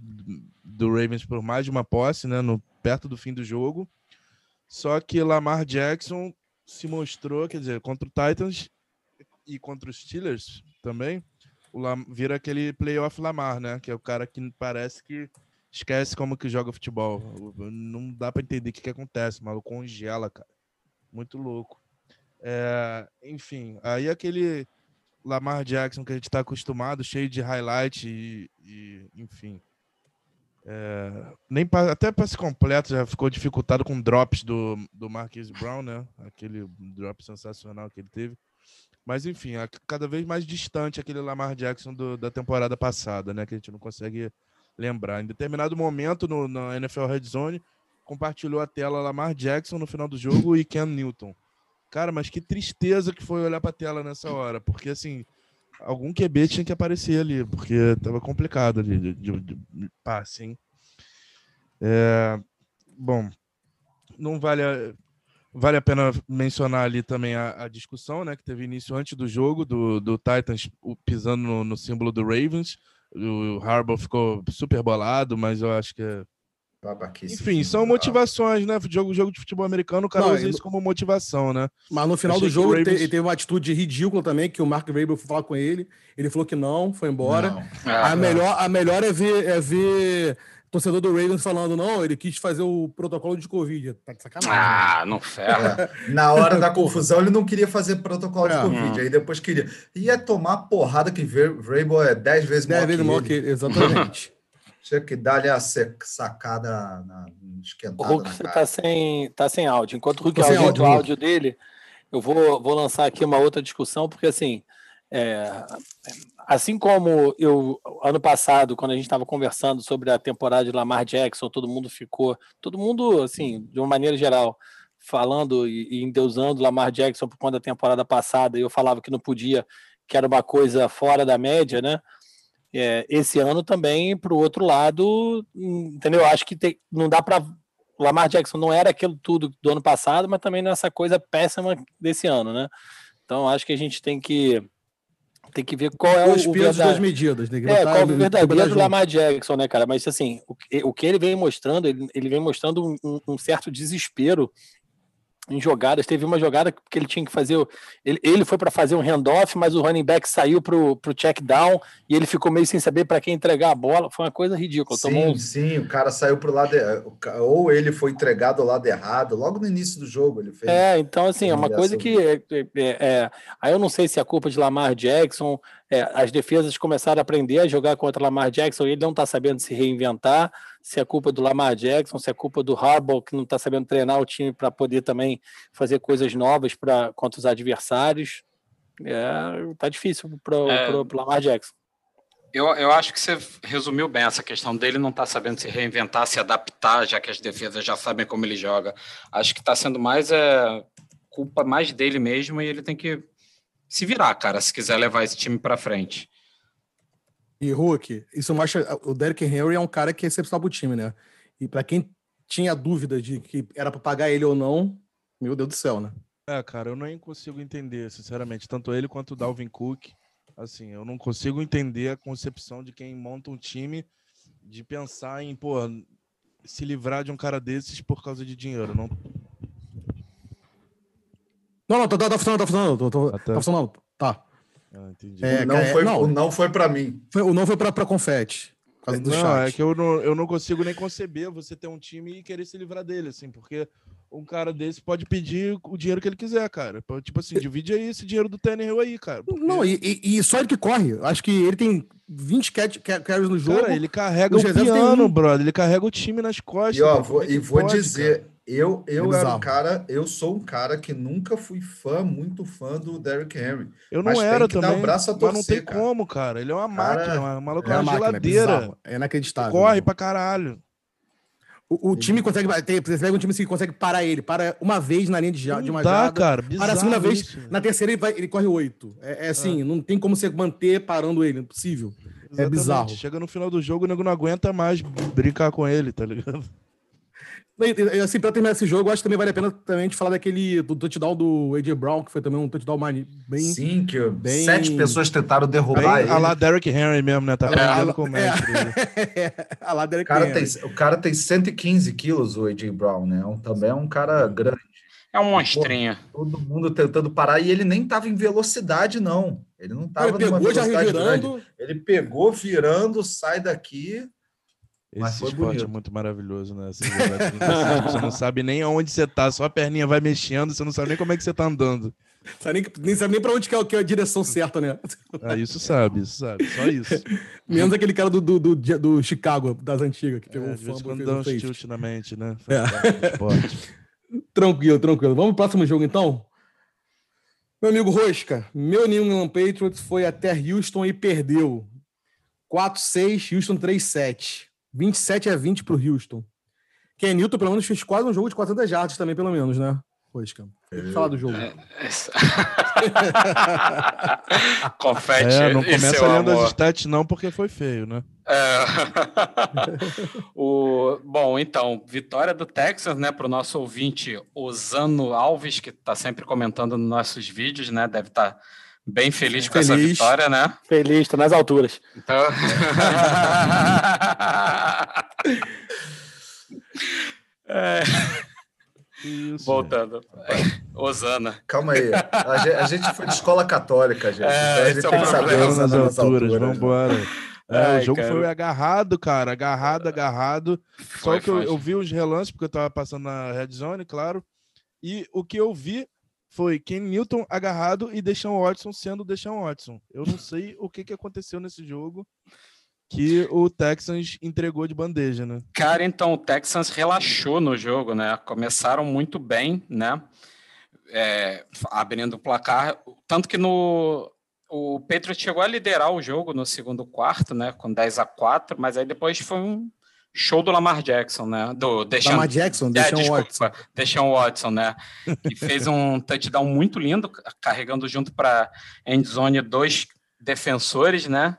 do Ravens por mais de uma posse, né? No, perto do fim do jogo. Só que Lamar Jackson se mostrou, quer dizer, contra o Titans e contra os Steelers também, o Lam, vira aquele playoff Lamar, né? Que é o cara que parece que esquece como que joga futebol. Não dá para entender o que, que acontece, maluco congela, cara. Muito louco. É, enfim, aí aquele Lamar Jackson que a gente está acostumado, cheio de highlight e, e enfim. É, nem pra, até passe completo já ficou dificultado com drops do, do Marquise Brown, né? Aquele drop sensacional que ele teve. Mas enfim, cada vez mais distante aquele Lamar Jackson do, da temporada passada, né? Que a gente não consegue lembrar. Em determinado momento no, na NFL Red Zone, compartilhou a tela Lamar Jackson no final do jogo e Ken Newton. Cara, mas que tristeza que foi olhar para a tela nessa hora, porque assim, algum QB tinha que aparecer ali, porque tava complicado ali de, de, de passe, hein? É, bom, não vale a, vale a pena mencionar ali também a, a, discussão, né, que teve início antes do jogo, do, do Titans pisando no, no símbolo do Ravens. O, Harbaugh ficou super bolado, mas eu acho que é enfim, são motivações, né? Jogo, jogo de futebol americano, o cara não, usa isso como motivação, né? Mas no final do jogo Ravens... ele teve uma atitude ridícula também, que o Mark Vrabel foi falar com ele, ele falou que não, foi embora. Não. Ah, a, melhor, a melhor é ver, é ver torcedor do Ravens falando, não, ele quis fazer o protocolo de Covid. Tá de sacanagem. Ah, não ferra. É. Na hora da confusão, ele não queria fazer protocolo é. de Covid. Hum. Aí depois queria. Ia tomar porrada que Vrabel é 10 vezes maior vezes maior que ele. Exatamente. Tinha que dar-lhe a sacada na esquentada. O Hulk está sem, tá sem áudio. Enquanto o Hulk aumenta o áudio dele, eu vou, vou lançar aqui uma outra discussão, porque assim, é, assim como eu, ano passado, quando a gente estava conversando sobre a temporada de Lamar Jackson, todo mundo ficou, todo mundo, assim, de uma maneira geral, falando e, endeusando Lamar Jackson por conta da temporada passada, e eu falava que não podia, que era uma coisa fora da média, né? É, esse ano também, para o outro lado, entendeu? Acho que tem, não dá para. Lamar Jackson não era aquilo tudo do ano passado, mas também nessa é coisa péssima desse ano, né? Então acho que a gente tem que tem que ver qual é Dois o, pesos, duas medidas. Né? É, qual é o verdadeiro Lamar Jackson, né, cara? Mas assim, o, o que ele vem mostrando, ele, ele vem mostrando um, um certo desespero em jogadas. Teve uma jogada que ele tinha que fazer. Ele, ele foi para fazer um handoff, mas o running back saiu para o check down e ele ficou meio sem saber para quem entregar a bola. Foi uma coisa ridícula. Sim, Tomou... sim, o cara saiu para o lado. Ou ele foi entregado ao lado errado, logo no início do jogo ele fez. É, então, assim, é uma coisa que. É, é, é, aí eu não sei se é culpa de Lamar Jackson. É, as defesas começaram a aprender a jogar contra Lamar Jackson e ele não está sabendo se reinventar se é culpa do Lamar Jackson, se é culpa do Harbaugh, que não está sabendo treinar o time para poder também fazer coisas novas para contra os adversários. É, tá difícil para o é, Lamar Jackson. Eu, eu acho que você resumiu bem essa questão dele não estar tá sabendo se reinventar, se adaptar, já que as defesas já sabem como ele joga. Acho que está sendo mais é, culpa mais dele mesmo e ele tem que se virar, cara, se quiser levar esse time para frente. E Hulk, isso mostra. O Derrick Henry é um cara que é excepcional pro time, né? E para quem tinha dúvida de que era para pagar ele ou não, meu Deus do céu, né? É, cara, eu nem consigo entender, sinceramente, tanto ele quanto o Dalvin Cook. Assim, eu não consigo entender a concepção de quem monta um time de pensar em, pô, se livrar de um cara desses por causa de dinheiro. Não, não, não, tá, tá, tá funcionando, tá funcionando. Tô, tô, ah, tá. tá funcionando. Tá. Ah, entendi. É, não, foi, não. O não foi para mim. Foi, o não foi para confete. Do não, chat. é que eu não, eu não consigo nem conceber você ter um time e querer se livrar dele, assim, porque um cara desse pode pedir o dinheiro que ele quiser, cara. Tipo assim, divide aí esse dinheiro do Tannehill aí, cara. Porque... Não, e, e, só ele que corre. Acho que ele tem 20 carries no jogo. Cara, ele carrega o piano, um... brother. Ele carrega o time nas costas. E, ó, vou, e vou pode, dizer, cara. Eu, eu é era um cara, eu sou um cara que nunca fui fã, muito fã do Derrick Henry. Eu não era também, um braço a torcer, mas não tem cara. como, cara. Ele é uma máquina, cara, uma maluca, é uma, geladeira. É, é inacreditável. Corre mano. pra caralho. O, o time consegue bater, você pega um time que consegue parar ele, para uma vez na linha de, de uma dá, jada, cara, para a segunda vez, isso. na terceira ele, vai, ele corre oito. É, é assim, é. não tem como você manter parando ele, impossível. É Exatamente. É bizarro. Chega no final do jogo, o nego não aguenta mais brincar com ele, tá ligado? Assim, pra terminar esse jogo, acho que também vale a pena também a gente falar daquele do touchdown do AJ Brown, que foi também um touchdown bem. Sim, que bem... sete pessoas tentaram derrubar bem, ele. A lá Derrick Henry mesmo, né? Tá é, com o mestre. É, a lá Derrick o cara Henry. Tem, o cara tem 115 quilos, o AJ Brown, né? Um, também é um cara grande. É um monstrinho. todo mundo tentando parar e ele nem tava em velocidade, não. Ele não tava ele pegou, velocidade já virando. grande. Ele pegou, virando, sai daqui esse esporte é muito maravilhoso, né? você não sabe nem aonde você tá, só a perninha vai mexendo, você não sabe nem como é que você tá andando. Sabe nem, nem sabe nem pra onde que é, que é a direção certa, né? Ah, isso sabe, isso sabe, só isso. Menos aquele cara do, do, do, do Chicago, das antigas, que pegou é, um fã. quando dá um tilt na mente, né? É. tranquilo, tranquilo. Vamos pro próximo jogo, então? Meu amigo Rosca, meu New England Patriots foi até Houston e perdeu. 4-6, Houston 3-7. 27 a 20 para o Houston. Ken Newton, pelo menos, fez quase um jogo de 400 jardas também, pelo menos, né? Rosca. Fala do jogo. É, Confete. É, não começa lendo as stats, não, porque foi feio, né? É. o, bom, então, vitória do Texas, né, para o nosso ouvinte Osano Alves, que está sempre comentando nos nossos vídeos, né? Deve estar. Tá bem feliz com essa vitória, né? Feliz, está nas alturas. Então... é... Isso. Voltando. Osana. Calma aí. A gente, a gente, foi de escola católica, gente. É, então a gente é tem que nas alturas. alturas vamos embora. É, Ai, o jogo cara. foi agarrado, cara. Agarrado, agarrado. Foi, Só que eu, eu, vi os relances, porque eu tava passando na Red Zone, claro. E o que eu vi foi Ken Newton agarrado e Deshaun Watson sendo Deshaun Watson. Eu não sei o que, que aconteceu nesse jogo que o Texans entregou de bandeja, né? Cara, então o Texans relaxou no jogo, né? Começaram muito bem, né? É, abrindo o placar, tanto que no o Patriots chegou a liderar o jogo no segundo quarto, né? Com 10 a 4, mas aí depois foi um show do Lamar Jackson, né? Do Deshaun, Lamar Jackson, é, Deshaun desculpa, Watson. Deshaun Watson, né? Que fez um touchdown muito lindo, carregando junto para endzone dois defensores, né?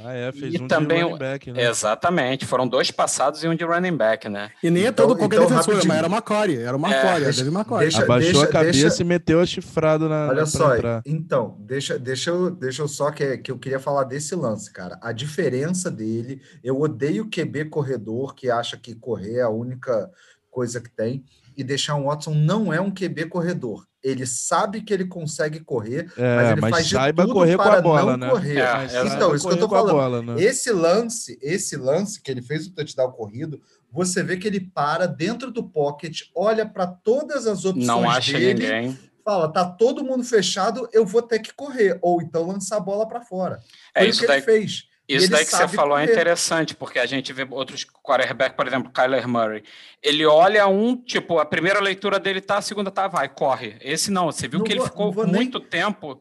Ah, é, fez e um também, de running back, né? Exatamente, foram dois passados e um de running back, né? E nem é então, todo qualquer então, defensor, rapidinho. mas era uma core, era uma é, core, deixa, Macquarie. Deixa, Abaixou deixa, a cabeça deixa, e meteu a chifrada na Olha só, entrar. então, deixa, deixa, eu, deixa eu só que, que eu queria falar desse lance, cara. A diferença dele, eu odeio QB corredor que acha que correr é a única coisa que tem, e deixar um Watson não é um QB corredor ele sabe que ele consegue correr, é, mas ele mas faz saiba de tudo correr para com a bola, não né? correr. É, então, isso que eu tô falando. Bola, né? Esse lance, esse lance que ele fez o touchdown corrido, você vê que ele para dentro do pocket, olha para todas as opções não acha dele, ninguém. fala, tá todo mundo fechado, eu vou ter que correr ou então lançar a bola para fora. É Foi isso que daí... ele fez. Isso daí que você falou é correr. é interessante, porque a gente vê outros quarterback, por exemplo, Kyler Murray. Ele olha um, tipo, a primeira leitura dele tá, a segunda tá, vai, corre. Esse não, você viu não que vou, ele ficou muito nem... tempo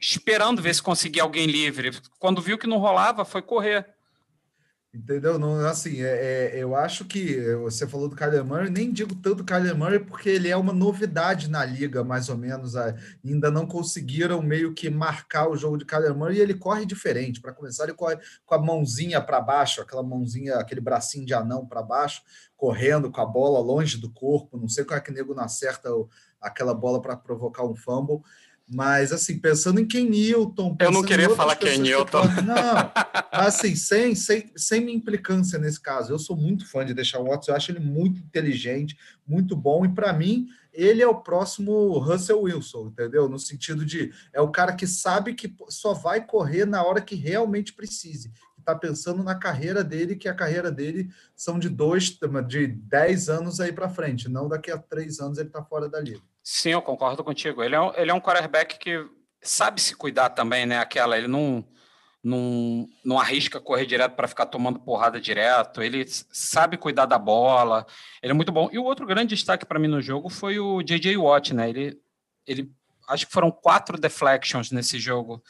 esperando ver se conseguia alguém livre. Quando viu que não rolava, foi correr. Entendeu? Não, assim, é, é, eu acho que você falou do Kyler Murray, nem digo tanto Kyler Murray porque ele é uma novidade na liga, mais ou menos. Ainda não conseguiram meio que marcar o jogo de Kyler Murray e ele corre diferente. Para começar, ele corre com a mãozinha para baixo, aquela mãozinha, aquele bracinho de anão para baixo, correndo com a bola longe do corpo. Não sei como é que nego não acerta aquela bola para provocar um fumble. Mas, assim, pensando em Ken Newton. Eu não queria falar Ken Newton. Que... Não, assim, sem, sem, sem minha implicância nesse caso. Eu sou muito fã de deixar o Watson, eu acho ele muito inteligente, muito bom, e para mim, ele é o próximo Russell Wilson, entendeu? No sentido de é o cara que sabe que só vai correr na hora que realmente precise. Está pensando na carreira dele, que a carreira dele são de dois, de dez anos aí para frente, não daqui a três anos ele está fora da liga. Sim, eu concordo contigo. Ele é um, ele é um quarterback que sabe se cuidar também, né? Aquela, ele não, não, não arrisca correr direto para ficar tomando porrada direto. Ele sabe cuidar da bola. Ele é muito bom. E o outro grande destaque para mim no jogo foi o J.J. Watt, né? Ele, ele acho que foram quatro deflections nesse jogo.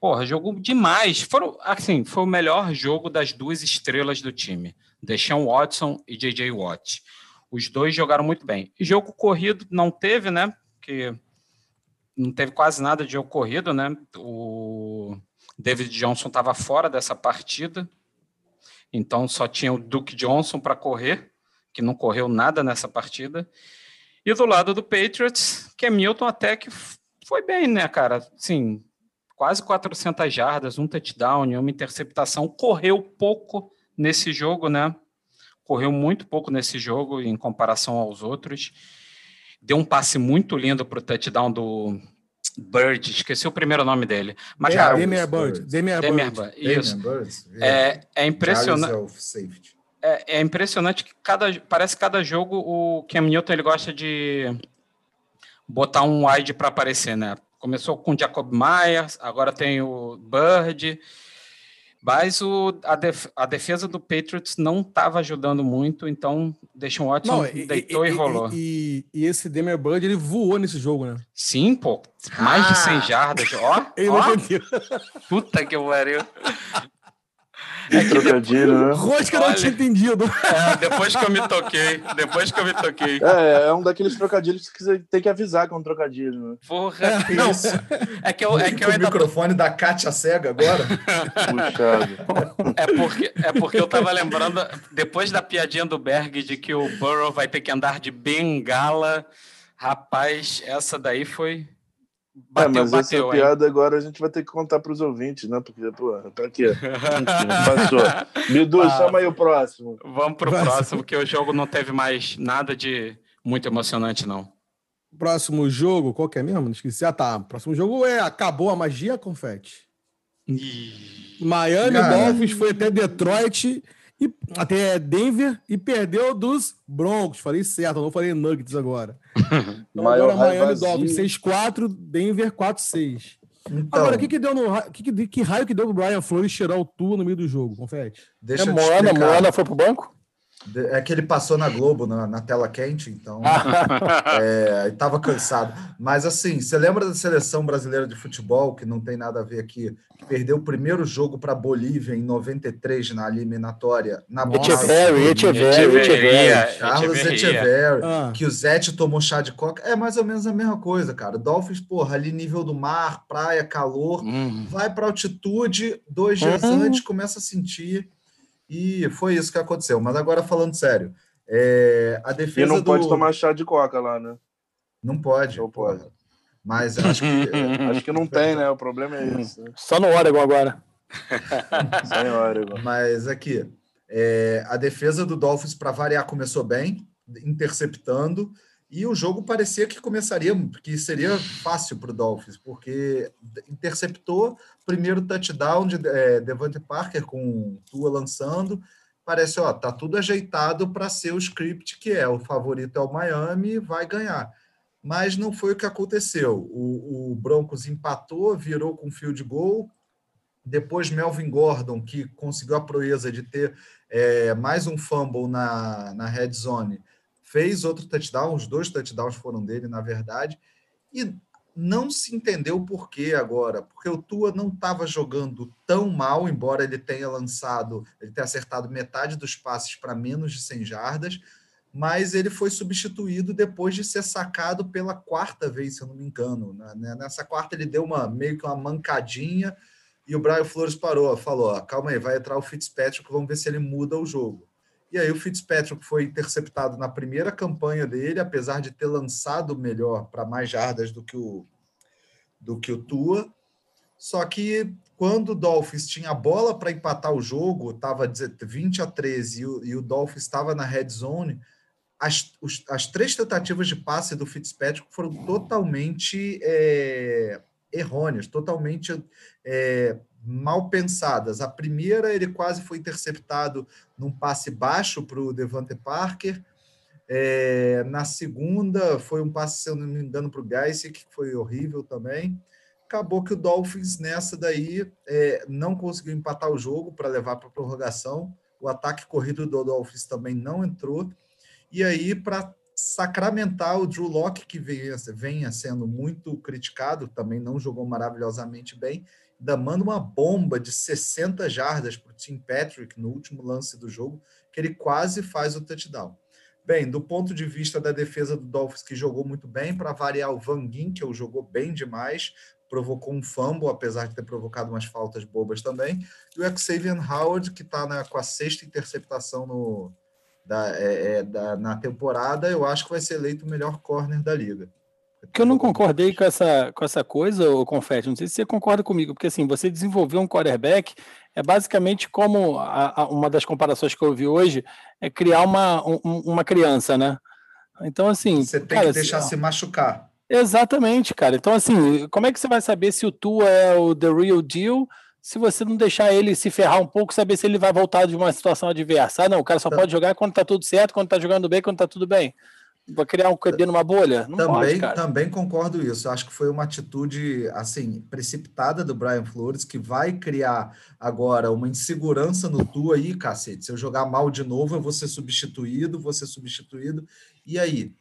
Porra, jogou demais. Foram, assim, foi o melhor jogo das duas estrelas do time, Deshaun Watson e J.J. Watt. Os dois jogaram muito bem. Jogo corrido não teve, né? Porque não teve quase nada de jogo corrido, né? O David Johnson estava fora dessa partida, então só tinha o Duke Johnson para correr, que não correu nada nessa partida. E do lado do Patriots, que é Milton até que foi bem, né, cara? Sim, quase 400 jardas, um touchdown, uma interceptação, correu pouco nesse jogo, né? Correu muito pouco nesse jogo em comparação aos outros. Deu um passe muito lindo para o touchdown do Bird, esqueci o primeiro nome dele. Mas, cara, Demir Bird. Demir Bird. Bird. Isso. É, é impressionante. É, é, impressionante que cada, parece que cada jogo o Cam Newton ele gosta de botar um wide para aparecer, né? Começou com o Jacob Myers, agora tem o Bird. Mas o, a, def, a, defesa do Patriots não estava ajudando muito, então deixa um ótimo, deitou e, e, rolou. E, e, esse Demer Bud, ele voou nesse jogo, né? Sim, pô. Mais ah. de 100 jardas. Ó, ele ó. Puta que pariu. É trocadilho, né? Rosca não tinha entendido. É, depois que eu me toquei. Depois que eu me toquei. É, é um daqueles trocadilhos que você tem que avisar com um trocadilho, né? Porra, é, não. É que eu, é que eu ainda... O microfone da Kátia cega agora. Puxado. É porque, é porque eu tava lembrando, depois da piadinha do Berg de que o Burrow vai ter que andar de bengala. Rapaz, essa daí foi. Bateu, é, mas bateu, essa piada agora a gente vai ter que contar para os ouvintes, né? Porque, pô, pra quê? Passou. Bidu, ah, chama aí o próximo. Vamos pro próximo, próximo, porque o jogo não teve mais nada de muito emocionante, não. Próximo jogo, qual que é mesmo? Esqueci. Ah, tá. Próximo jogo é Acabou a Magia, Confete. Miami Dolphins foi até Detroit e até Denver e perdeu dos Broncos. Falei certo, não falei Nuggets agora. Então, agora Miami Dolphins 6-4, Denver 4-6. Então, agora, o que, que deu no. Que, que raio que deu pro Brian Flores tirar o tu no meio do jogo? Confete. Deixa é Moana, Moana foi pro banco? É que ele passou na Globo, na, na tela quente, então é, estava cansado. Mas assim, você lembra da seleção brasileira de futebol, que não tem nada a ver aqui, que perdeu o primeiro jogo para a Bolívia em 93 na eliminatória? Na Echeverry, Echeverry, Echeverry. Carlos Echeverry, ah. que o Zete tomou chá de coca. É mais ou menos a mesma coisa, cara. Dolphins, porra, ali nível do mar, praia, calor, hum. vai para altitude, dois dias uhum. antes começa a sentir e foi isso que aconteceu. Mas agora falando sério, é, a defesa. E não do... pode tomar chá de coca lá, né? Não pode. Não pode. Mas acho que. acho que não tem, né? O problema é isso. Né? Só no Oregon agora. Só em Oregon. Mas aqui, é, a defesa do Dolphins, para variar, começou bem, interceptando. E o jogo parecia que começaria, que seria fácil para o Dolphins, porque interceptou primeiro touchdown de é, Devante Parker com Tua lançando. Parece, ó, tá tudo ajeitado para ser o script que é. O favorito é o Miami, vai ganhar. Mas não foi o que aconteceu. O, o Broncos empatou, virou com field goal. Depois Melvin Gordon, que conseguiu a proeza de ter é, mais um fumble na, na red zone, fez outro touchdown, os dois touchdowns foram dele, na verdade, e não se entendeu o porquê agora, porque o Tua não estava jogando tão mal, embora ele tenha lançado, ele tenha acertado metade dos passes para menos de 100 jardas, mas ele foi substituído depois de ser sacado pela quarta vez, se eu não me engano. Né? Nessa quarta ele deu uma meio que uma mancadinha e o Brian Flores parou, falou: calma aí, vai entrar o Fitzpatrick, vamos ver se ele muda o jogo. E aí o Fitzpatrick foi interceptado na primeira campanha dele, apesar de ter lançado melhor para mais jardas do que o do que o Tua. Só que quando o Dolphins tinha a bola para empatar o jogo, estava 20 a 13 e o, e o Dolphins estava na red zone, as, os, as três tentativas de passe do Fitzpatrick foram totalmente é, errôneas, totalmente é, mal pensadas. A primeira, ele quase foi interceptado num passe baixo para o Devante Parker. É, na segunda, foi um passe, se eu não me engano, para o Geisig, que foi horrível também. Acabou que o Dolphins, nessa daí, é, não conseguiu empatar o jogo para levar para a prorrogação. O ataque corrido do Dolphins também não entrou. E aí, para sacramentar o Drew Locke, que venha, venha sendo muito criticado, também não jogou maravilhosamente bem, ainda manda uma bomba de 60 jardas para o Tim Patrick no último lance do jogo, que ele quase faz o touchdown. Bem, do ponto de vista da defesa do Dolphins, que jogou muito bem, para variar o Van Ginkel jogou bem demais, provocou um fumble, apesar de ter provocado umas faltas bobas também, e o Xavier Howard, que está com a sexta interceptação no, da, é, é, da, na temporada, eu acho que vai ser eleito o melhor corner da liga que eu não concordei com essa, com essa coisa, o Confete, não sei se você concorda comigo, porque assim, você desenvolver um quarterback é basicamente como a, a, uma das comparações que eu vi hoje é criar uma, um, uma criança, né? Então, assim. Você tem cara, que deixar assim, se machucar. Exatamente, cara. Então, assim, como é que você vai saber se o Tua é o the real deal se você não deixar ele se ferrar um pouco, saber se ele vai voltar de uma situação adversa? Ah, não, o cara só tá. pode jogar quando tá tudo certo, quando tá jogando bem, quando tá tudo bem. Vai criar um QB numa bolha? Não também, pode, também concordo isso. Acho que foi uma atitude assim precipitada do Brian Flores que vai criar agora uma insegurança no tu aí, cacete. Se eu jogar mal de novo, eu vou ser substituído, vou ser substituído. E aí?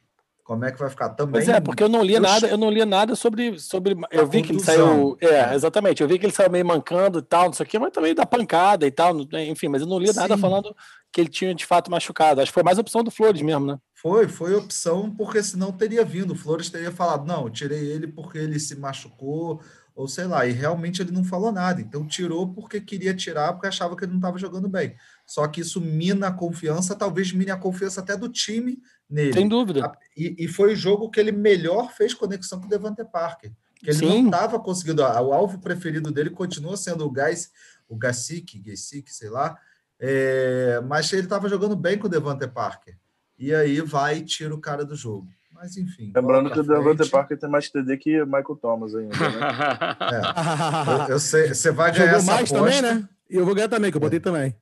como é que vai ficar também. Pois é, porque eu não li nada, eu não li nada sobre. sobre eu vi que ele saiu. É, exatamente. Eu vi que ele saiu meio mancando e tal, não sei o quê, mas também da pancada e tal, enfim, mas eu não li Sim. nada falando que ele tinha de fato machucado. Acho que foi mais opção do Flores mesmo, né? Foi, foi opção, porque senão teria vindo. O Flores teria falado: não, eu tirei ele porque ele se machucou, ou sei lá, e realmente ele não falou nada. Então tirou porque queria tirar, porque achava que ele não estava jogando bem. Só que isso mina a confiança, talvez mine a confiança até do time nele. Sem dúvida. E, e foi o jogo que ele melhor fez conexão com o Devante Parker. Que ele Sim. não estava conseguindo. O alvo preferido dele continua sendo o Gás, o Gassic, Gassic, sei lá. É, mas ele estava jogando bem com o Devante Parker. E aí vai e tira o cara do jogo. Mas enfim. Lembrando que o Devante Parker tem mais TD que Michael Thomas ainda. Né? é. eu, eu sei, você vai ganhar Jogou essa mais aposta. também, né? E eu vou ganhar também, que eu botei é. também.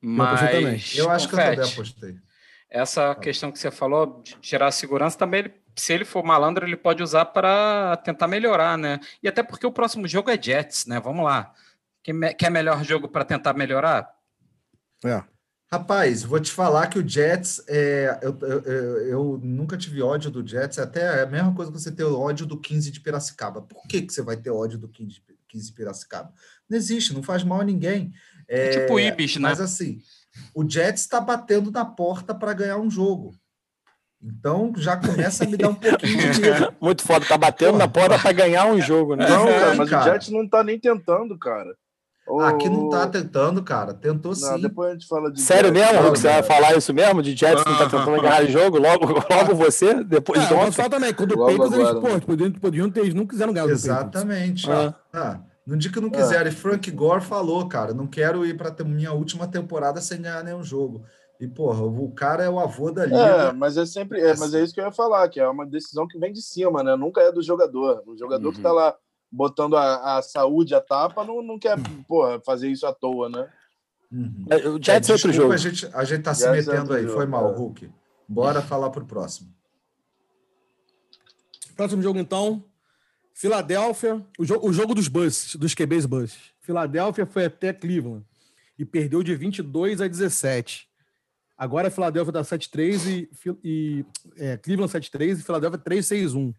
Mas eu, também. eu acho que eu também apostei. Essa questão que você falou de tirar a segurança também, ele, se ele for malandro, ele pode usar para tentar melhorar, né? E até porque o próximo jogo é Jets, né? Vamos lá. Quer, quer melhor jogo para tentar melhorar? É. Rapaz, vou te falar que o Jets, é, eu, eu, eu, nunca tive ódio do Jets, até é a mesma coisa que você ter ódio do 15 de Piracicaba. Por que, que você vai ter ódio do 15 de Piracicaba? Não existe, não faz mal a ninguém. É, tipo Ibis, né? Mas assim, o Jets está batendo na porta para ganhar um jogo. Então já começa a me dar um pouquinho de medo. Muito foda, tá batendo Porra. na porta para ganhar um jogo, né? Não, cara, mas cara. o Jets não tá nem tentando, cara. Aqui não tá tentando, cara. Tentou não, sim. Depois a gente fala de. Sério Jets, mesmo? Você vai falar isso mesmo? De Jets não tá tentando ganhar jogo? Logo, logo você? Depois é, de ontem? também. Quando o Patriots, eles, pô, podiam, podiam ter, eles não quiseram ganhar Exatamente. Ah. Ah. No dia que não quiser, é. Frank Gore falou, cara, não quero ir para minha última temporada sem ganhar nenhum jogo. E, porra, o cara é o avô da liga. É, mas é sempre, é, mas é isso que eu ia falar, que é uma decisão que vem de cima, né? Nunca é do jogador. O jogador uhum. que tá lá botando a, a saúde a tapa não, não quer, porra, fazer isso à toa, né? Uhum. É, o Jets é, é outro jogo. A gente, a gente tá se Jets é metendo é aí, jogo, foi mal, Hulk. Bora falar pro próximo. Próximo jogo, então. Filadélfia, o, jo o jogo dos Bus, dos QBs Bus. Filadélfia foi até Cleveland e perdeu de 22 a 17. Agora a Filadélfia dá 7-3 e, e é, Cleveland 7-3 e Filadélfia 3-6-1.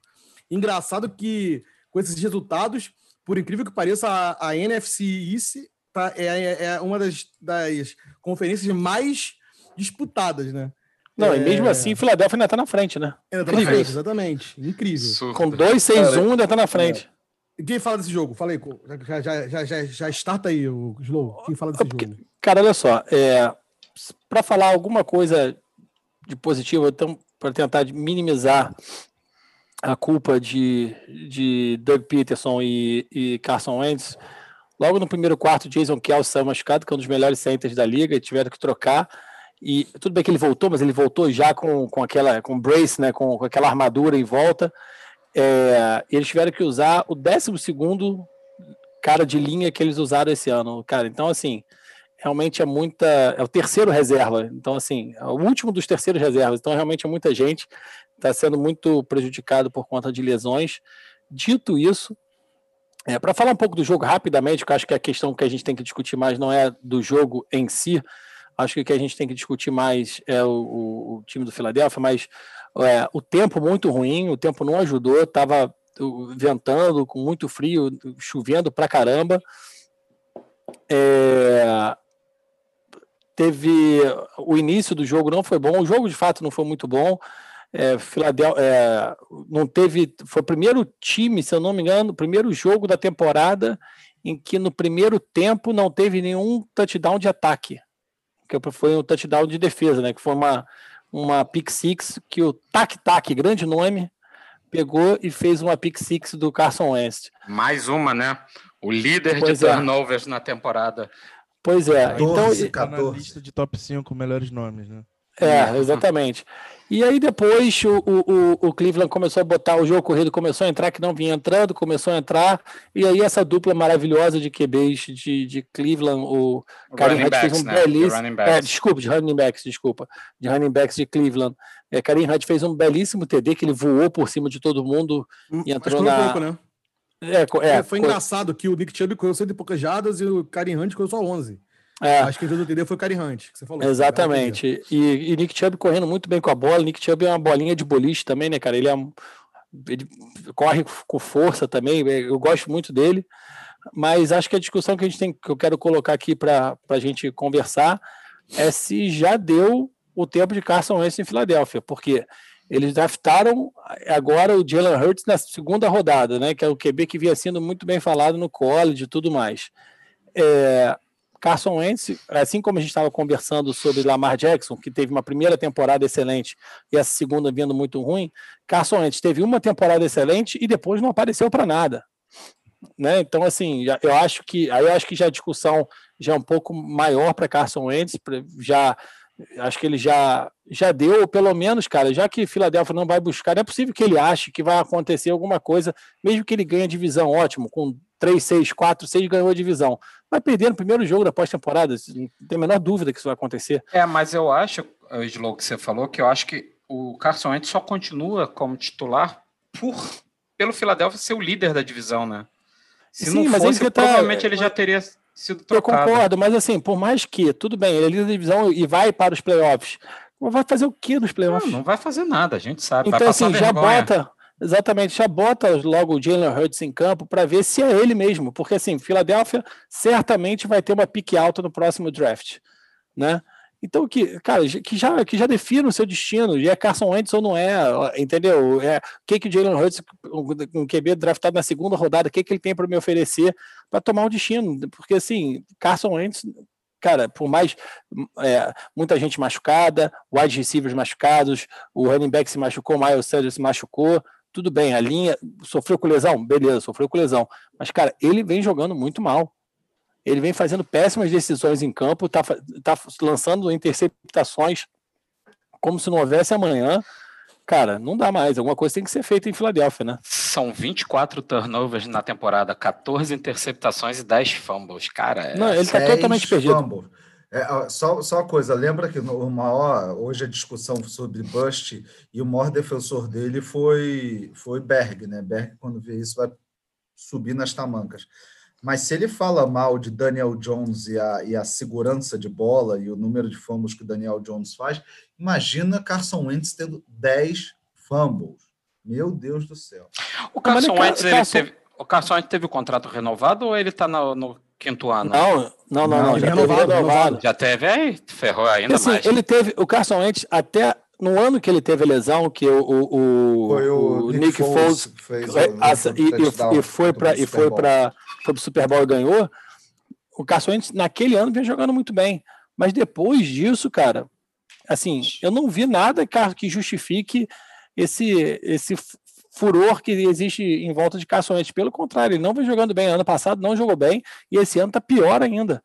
Engraçado que com esses resultados, por incrível que pareça, a, a NFC East tá, é, é, é uma das, das conferências mais disputadas, né? Não, é... e mesmo assim, o Philadelphia ainda tá na frente, né? Ainda tá na frente, exatamente. Incrível. Surta. Com 2-6-1 ainda tá na frente. É. Quem fala desse jogo? Falei, já, já, já, já, já starta aí, o Slow. Quem fala desse Porque, jogo? Cara, olha só. É, para falar alguma coisa de positivo, então, para tentar minimizar a culpa de, de Doug Peterson e, e Carson Wentz, logo no primeiro quarto, Jason Kelsey saiu machucado, que é um dos melhores centers da liga, e tiveram que trocar. E tudo bem que ele voltou, mas ele voltou já com, com aquela com brace, né, com, com aquela armadura em volta. É, eles tiveram que usar o 12 segundo cara de linha que eles usaram esse ano, cara. Então assim, realmente é muita, é o terceiro reserva. Então assim, é o último dos terceiros reservas. Então realmente é muita gente está sendo muito prejudicado por conta de lesões. Dito isso, é, para falar um pouco do jogo rapidamente, que acho que a questão que a gente tem que discutir mais não é do jogo em si, Acho que o que a gente tem que discutir mais é o, o, time do Philadelphia, mas é, o tempo muito ruim, o tempo não ajudou, estava ventando, com muito frio, chovendo pra caramba. É, teve o início do jogo não foi bom, o jogo de fato não foi muito bom. É, Philadelphia é, não teve, foi o primeiro time, se eu não me engano, o primeiro jogo da temporada em que no primeiro tempo não teve nenhum touchdown de ataque que foi um touchdown de defesa, né? Que foi uma, uma pick six que o Tac Tac, grande nome, pegou e fez uma pick six do Carson Wentz. Mais uma, né? O líder pois de é. turnovers na temporada. Pois é. 14, então, 14. Tá na lista de top 5 melhores nomes, né? É, exatamente. E aí depois o, o, o, Cleveland começou a botar o jogo corrido, começou a entrar, que não vinha entrando, começou a entrar, e aí essa dupla maravilhosa de QBs de, de Cleveland, o Karim Hunt fez um né? belíssimo. É, desculpa, de running backs, desculpa. De running backs de Cleveland. É, Karim Hunt fez um belíssimo TD que ele voou por cima de todo mundo hum, e entrou na. Pouco, né? É, é, foi engraçado que o Nick Chubb correu cento e poucas jardas e o Karim Hunt correu só 11. É. Acho que quem o foi o Cary Hunt, que você falou. Exatamente. E, e, Nick Chubb correndo muito bem com a bola. Nick Chubb é uma bolinha de boliche também, né, cara? Ele, é, ele corre com força também. Eu gosto muito dele. Mas acho que a discussão que a gente tem, que eu quero colocar aqui para a gente conversar, é se já deu o tempo de Carson Wentz em Filadélfia, porque eles draftaram agora o Jalen Hurts na segunda rodada, né? Que é o QB que vinha sendo muito bem falado no college e tudo mais. É, Carson Wentz, assim como a gente estava conversando sobre Lamar Jackson, que teve uma primeira temporada excelente e essa segunda vindo muito ruim, Carson Wentz teve uma temporada excelente e depois não apareceu para nada. Né? Então, assim, eu acho que aí eu acho que já a discussão já é um pouco maior para Carson Wentz, já acho que ele já já deu, pelo menos, cara, já que Filadélfia não vai buscar, não é possível que ele ache que vai acontecer alguma coisa, mesmo que ele ganhe a divisão, ótimo, com 3, 6, 4, 6 ganhou a divisão. Vai perder no primeiro jogo da pós-temporada, não tem a menor dúvida que isso vai acontecer. É, mas eu acho, Slow, que você falou, que eu acho que o Carson Wentz só continua como titular por pelo Filadélfia ser o líder da divisão, né? Se Sim, não fosse, tá, provavelmente ele já teria sido trocado. Eu concordo, mas assim, por mais que, tudo bem, ele é líder da divisão e vai para os playoffs, vai fazer o que nos playoffs? Não, não vai fazer nada, a gente sabe. Então, assim, já bota, exatamente, já bota logo o Jalen Hurts em campo para ver se é ele mesmo, porque assim, Filadélfia certamente vai ter uma pique alta no próximo draft, né? Então, que, cara, que já, que já defina o seu destino, e é Carson Wentz ou não é, entendeu? É, o que que Jalen Hurts, um QB draftado na segunda rodada, o que que ele tem para me oferecer para tomar o destino? Porque, assim, Carson Wentz, cara, por mais é, muita gente machucada, wide receivers machucados, o running back se machucou, o Miles Sanders se machucou, tudo bem, a linha sofreu com lesão, beleza, sofreu com lesão, mas, cara, ele vem jogando muito mal. Ele vem fazendo péssimas decisões em campo, está tá lançando interceptações como se não houvesse amanhã. Cara, não dá mais. Alguma coisa tem que ser feita em Filadélfia, né? São 24 turnovers na temporada, 14 interceptações e 10 fumbles. Cara, é... não, ele está totalmente perdido. É, só, só uma coisa, lembra que o maior, hoje a discussão sobre Bust e o maior defensor dele foi, foi Berg, né? Berg, quando vê isso, vai subir nas tamancas. Mas se ele fala mal de Daniel Jones e a, e a segurança de bola e o número de fumbles que o Daniel Jones faz, imagina Carson Wentz tendo 10 fumbles. Meu Deus do céu. O Carson Wentz, Carson... Teve, o Carson Wentz teve o contrato renovado ou ele está no, no, quinto ano? Não, não, não, não, já renovado, teve renovado. Já teve, aí ferrou ainda assim, mais. Ele teve, o Carson Wentz até no ano que ele teve a lesão, que o, o, o, o Nick, Nick Foles, fez, a, e, e, e, foi para e foi para o Super Bowl e ganhou. O Carson Wentz naquele ano vem jogando muito bem, mas depois disso, cara, assim, eu não vi nada que justifique esse esse furor que existe em volta de Carson Wentz. Pelo contrário, ele não vem jogando bem. Ano passado não jogou bem e esse ano tá pior ainda.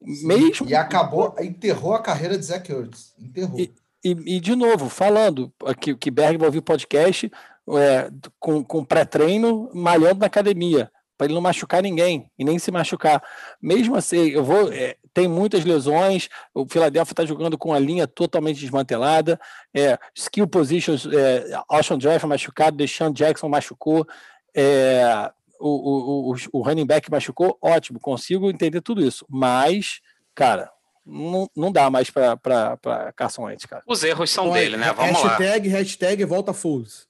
Mesmo... E acabou, enterrou a carreira de Zach Ertz. Enterrou. E, e, e, de novo, falando que, que Berg vai ouvir podcast é, com, com pré-treino, malhando na academia, para ele não machucar ninguém e nem se machucar. Mesmo assim, eu vou. É, tem muitas lesões, o Philadelphia está jogando com a linha totalmente desmantelada, é, skill positions, é, Austin Driver machucado, Deshaun Jackson machucou, é, o, o, o, o running back machucou, ótimo, consigo entender tudo isso, mas, cara, não, não dá mais para Carson Wentz, cara. Os erros são então, dele, né? Vamos hashtag, lá. Hashtag volta Fools.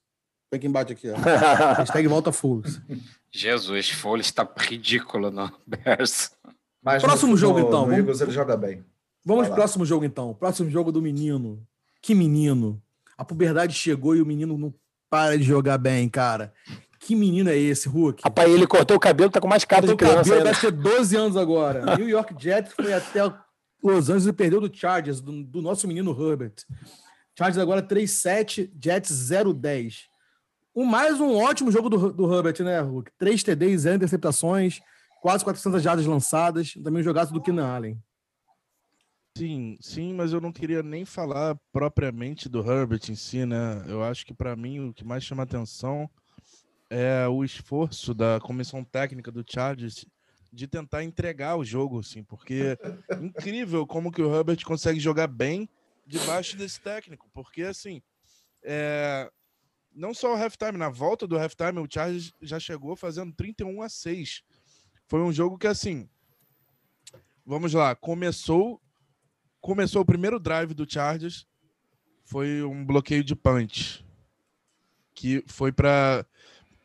Põe aqui embaixo aqui, ó. hashtag volta Fools. Jesus, Foles está ridículo no Bears. Mas próximo no, jogo, no, então. No Eagles ele joga bem. Vamos pro próximo jogo, então. Próximo jogo do menino. Que menino. A puberdade chegou e o menino não para de jogar bem, cara. Que menino é esse, Hulk? Rapaz, ele cortou o cabelo, tá com mais cara cortou de criança. O cabelo deve ter 12 anos agora. New York Jets foi até Los Angeles e perdeu do Chargers, do, do nosso menino Herbert. Chargers agora 3-7, Jets 0-10. Um, mais um ótimo jogo do, do Herbert, né, Hulk? 3 TDs, 0 interceptações, quase 400 jardas lançadas. Também um jogaço do Keenan Allen. Sim, sim, mas eu não queria nem falar propriamente do Herbert em si, né? Eu acho que para mim o que mais chama atenção é o esforço da comissão técnica do Chargers de tentar entregar o jogo, assim, porque incrível como que o Herbert consegue jogar bem debaixo desse técnico, porque assim, é, não só o halftime, na volta do halftime, o Chargers já chegou fazendo 31 a 6. Foi um jogo que, assim, vamos lá. Começou, começou o primeiro drive do Chargers, foi um bloqueio de punch, que foi para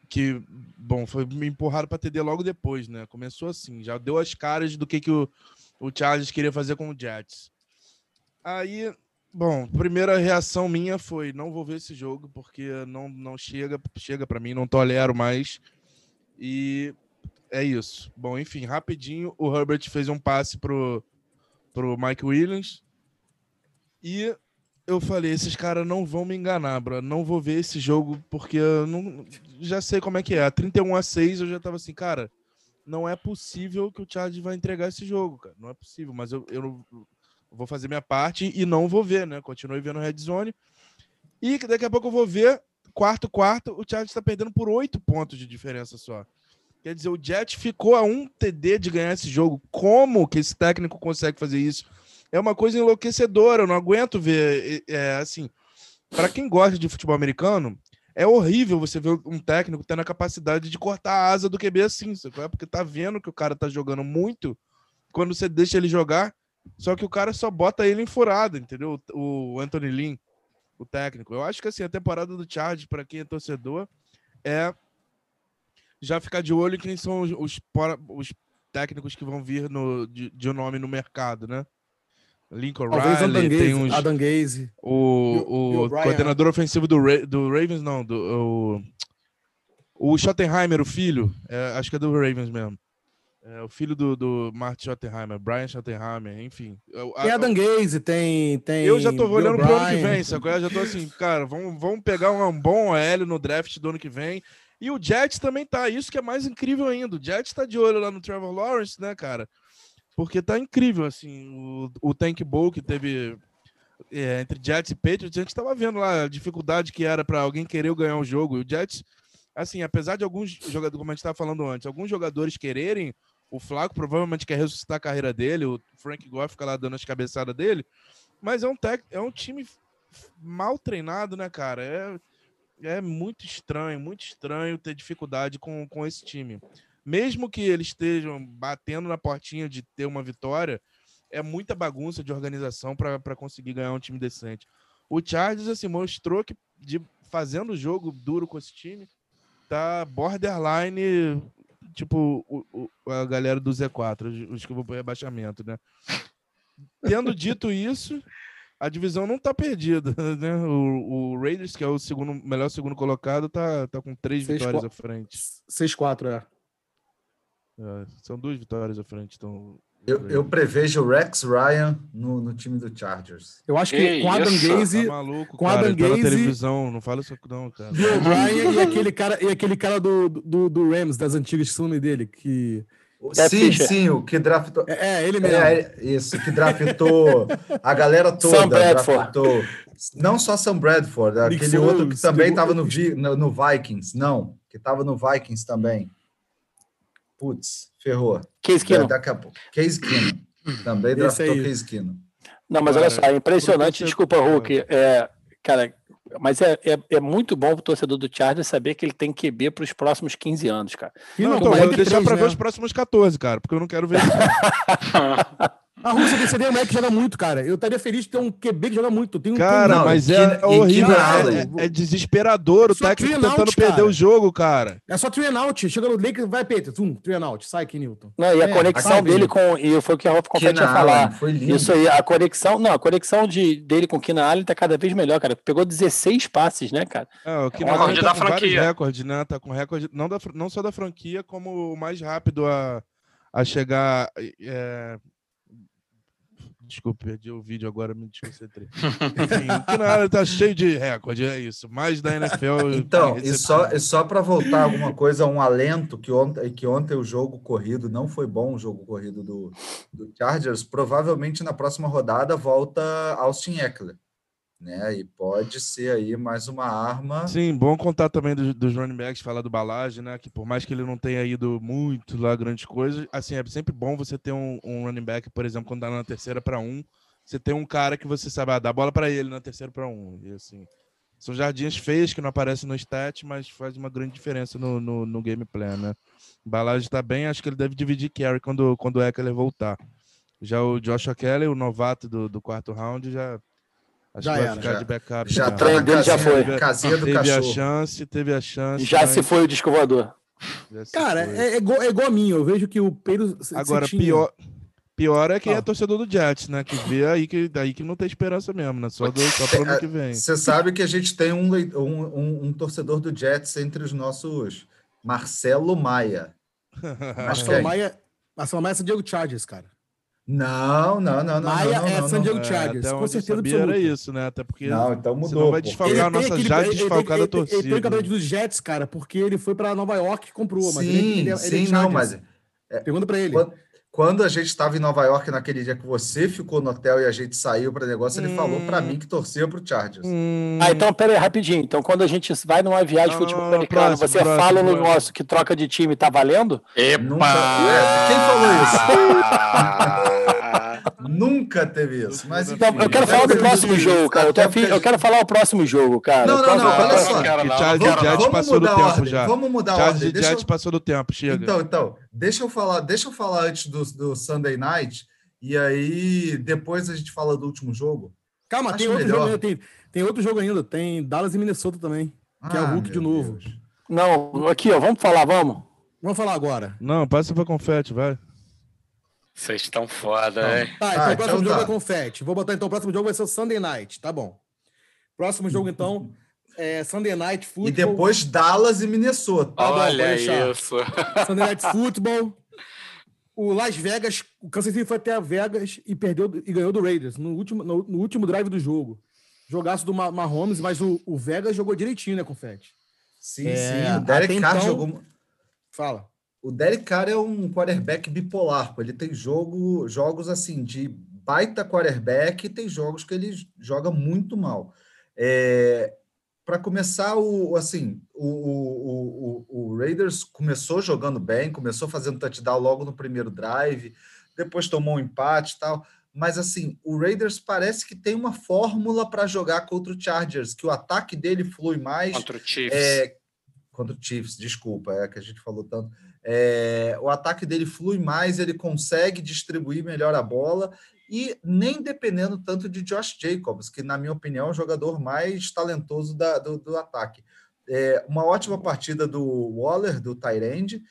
que bom, foi me empurrado para TD logo depois, né? Começou assim, já deu as caras do que que o, o Chargers queria fazer com o Jets. Aí, bom, primeira reação minha foi não vou ver esse jogo porque não não chega, chega para mim, não tolero mais. E é isso. Bom, enfim, rapidinho, o Herbert fez um passe pro, pro Mike Williams. E eu falei, esses caras não vão me enganar, bro. Não vou ver esse jogo porque eu não, já sei como é que é. 31 a 6 eu já tava assim, cara, não é possível que o Chargers vai entregar esse jogo, cara. Não é possível, mas eu, eu vou fazer minha parte e não vou ver, né? Continuei vendo Red Zone. E daqui a pouco eu vou ver, quarto, quarto, o Chargers está perdendo por oito pontos de diferença só. Quer dizer, o Jet ficou a um TD de ganhar esse jogo. Como que esse técnico consegue fazer isso? É uma coisa enlouquecedora. Eu não aguento ver. É, assim, para quem gosta de futebol americano, é horrível você ver um técnico tendo a capacidade de cortar a asa do QB assim, sabe? porque tá vendo que o cara tá jogando muito quando você deixa ele jogar, só que o cara só bota ele em furada, entendeu? O Anthony Lynn, o técnico. Eu acho que assim, a temporada do Charge para quem é torcedor é já ficar de olho em quem são os, os, os técnicos que vão vir no, de, de nome no mercado, né? Lincoln Talvez Riley, tem uns, Adam Gaze. O, o, o coordenador ofensivo do, Ra do Ravens, não, do, o, o Schottenheimer, o filho, é, acho que é do Ravens mesmo. É, o filho do, do Martin Schottenheimer, Brian Schottenheimer, enfim. Tem Adam Gaze, tem, tem. Eu já tô olhando pro ano que vem, sacou? Eu já tô assim, cara, vamos, vamos pegar um bom OL no draft do ano que vem e o Jets também tá, isso que é mais incrível ainda. O Jets tá de olho lá no Trevor Lawrence, né, cara? Porque tá incrível, assim, o, o Tank Bowl que teve é, entre Jets e Patriots, a gente tava vendo lá a dificuldade que era para alguém querer ganhar o jogo. E o Jets, assim, apesar de alguns jogadores, como a gente tava falando antes, alguns jogadores quererem, o Flaco provavelmente quer ressuscitar a carreira dele, o Frank Gore fica lá dando as cabeçadas dele, mas é um, tec, é um time mal treinado, né, cara? É é muito estranho, muito estranho ter dificuldade com, com esse time. Mesmo que eles estejam batendo na portinha de ter uma vitória, é muita bagunça de organização para conseguir ganhar um time decente. O Chargers assim, mostrou que de, fazendo jogo duro com esse time, tá borderline, tipo o, o, a galera do Z4, os que vão para rebaixamento, né? Tendo dito isso, a divisão não está perdida, né? O, o, Raiders, que é o segundo, melhor segundo colocado, tá, tá com três Seis, vitórias à frente. 6-4, é. é. São duas vitórias à frente. Então, eu, eu prevejo o Rex Ryan no, no time do Chargers. Eu acho que Ei, com Adam Gaze. Tá maluco, com cara, Adam Gaze. Tá televisão, não fala isso não, cara. Bill Ryan e aquele cara, e aquele cara do, do, do Rams, das antigas, que nome dele, que. Sim, sim, o que draftou. É, é ele mesmo. É, isso, que draftou a galera toda. Sam draftou. Não só Sam Bradford, aquele outro que também estava no, no, no, Vikings. Não, que estava no Vikings também. Putz, ferrou. Case Keenum. Daqui a pouco. Case Keenum. Também draftou Case Keenum. Não, mas olha só, é impressionante. Desculpa, Hulk. É, cara, mas é, é, é, muito bom pro torcedor do Chargers saber que ele tem QB para os próximos 15 anos, cara. Não, não, então, vou deixar para ver né? os próximos 14, cara, porque eu não quero ver. A Rússia é um moleque que joga muito, cara. Eu estaria feliz de ter um QB que joga muito. Tem um, cara, tem um... mas é, horrível. É, é, desesperador o técnico tentando out, perder o jogo, cara. É só three and out. Chega no Lakers, vai, Peter. Tum, three and out. Sai aqui, Newton. Não, e a é, conexão dele com... E foi o que a Rolf Confetti ia falar. Foi lindo. Isso aí, a conexão... Não, a conexão de, dele com o Keenan Allen tá cada vez melhor, cara. Pegou 16 passes, né, cara? É, o Keenan Allen tá com vários recordes, né? Tá com recorde... Não, da, não só da franquia, como o mais rápido a, a chegar... É, Desculpa, perdi o vídeo agora, me desconcentrei. Enfim, nada, tá cheio de recorde, é isso. Mais da NFL. Então, e só, e só para voltar alguma coisa, um alento que ontem, que ontem o jogo corrido não foi bom, o jogo corrido do, do Chargers. Provavelmente na próxima rodada volta Austin Eckler né? E pode ser aí mais uma arma. Sim, bom contar também dos, dos running backs, falar do Balage, né? Que por mais que ele não tenha ido muito lá grandes coisas, assim, é sempre bom você ter um, um running back, por exemplo, quando tá na terceira para um, você tem um cara que você sabe, ah, dá bola para ele na terceira para um. E assim, são jardinhas feias que não aparecem no stat, mas faz uma grande diferença no, no, no gameplay, né? Balage tá bem, acho que ele deve dividir carry quando, quando o Eckler voltar. Já o Joshua Kelly, o novato do, do quarto round, já Acho já que vai ficar já, de backup. Já, tá na casinha, já foi. Casinha do teve cachorro. a chance, teve a chance. Já mas... se foi o disco voador. Cara, é, é, igual, é igual a mim. Eu vejo que o Pedro. Agora, pior, pior é quem ah. é torcedor do Jets, né? Que vê aí que, daí que não tem esperança mesmo, né? Só, do, só pro ano que vem. Você sabe que a gente tem um, um, um, um torcedor do Jets entre os nossos. Marcelo Maia. Marcelo Maia. Marcelo Maia é San Diego Chargers, cara. Não, não, não, não. Maia não, é não, San Diego Chargers, é, com certeza absoluta. era isso, né? Até porque não, então mudou. Não vai desfalcar a nossa aquele, já desfalcada ele, torcida. Ele tem o cabelo dos Jets, cara, porque ele foi para Nova York e comprou. Mas sim, ele, ele, ele sim, não, mas... É, Pergunta para ele. Quando, quando a gente estava em Nova York naquele dia que você ficou no hotel e a gente saiu para negócio, ele hum. falou para mim que torcia para o Chargers. Hum. Ah, então pera aí, rapidinho. Então, quando a gente vai numa viagem de futebol americano, próximo, você próximo, fala no nosso que troca de time tá valendo? Epa! Nunca... É, quem falou isso? Nunca teve isso. Mas, enfim, eu quero falar do próximo jogo, cara. Eu, afim, eu, quero falar o próximo jogo, cara. Não, não, não. Olha só. Jazz passou do tempo já. Vamos mudar a ordem. Jazz passou do tempo, chega. Então, então, deixa eu falar, deixa eu falar antes do, do Sunday Night e aí depois a gente fala do último jogo. Calma, tem outro, jogo ainda, tem, tem outro jogo ainda. Tem Dallas e Minnesota também, que ah, é o ah, Hulk de novo. Deus. Não, aqui, ó, vamos falar, vamos. Vamos falar agora. Não, passa para confete, vai. Vocês estão foda, hein? Tá, então ah, o próximo então jogo tá. é confete. Vou botar então o próximo jogo vai ser o Sunday Night, tá bom. Próximo jogo, então, é Sunday Night Football. E depois Dallas e Minnesota. Tá Olha bom, isso. Sunday Night Football. O Las Vegas, o Kansas City foi até a Vegas e perdeu e ganhou do Raiders no último, no, no último drive do jogo. Jogaço do Mahomes, mas o, o Vegas jogou direitinho, né, Confete? Sim, é, sim. O Derek Carr então... jogou. Fala. O Derek Carr é um quarterback bipolar. Ele tem jogo, jogos assim de baita quarterback e tem jogos que ele joga muito mal. É, para começar, o, assim, o, o, o, o, Raiders começou jogando bem, começou fazendo touchdown logo no primeiro drive, depois tomou um empate e tal. Mas assim, o Raiders parece que tem uma fórmula para jogar contra o Chargers, que o ataque dele flui mais. Contra o Chiefs. É, contra o Chiefs, desculpa, é que a gente falou tanto. É, o ataque dele flui mais, ele consegue distribuir melhor a bola e nem dependendo tanto de Josh Jacobs, que, na minha opinião, é o jogador mais talentoso da, do, do, ataque. É, uma ótima partida do Waller, do Tyrande,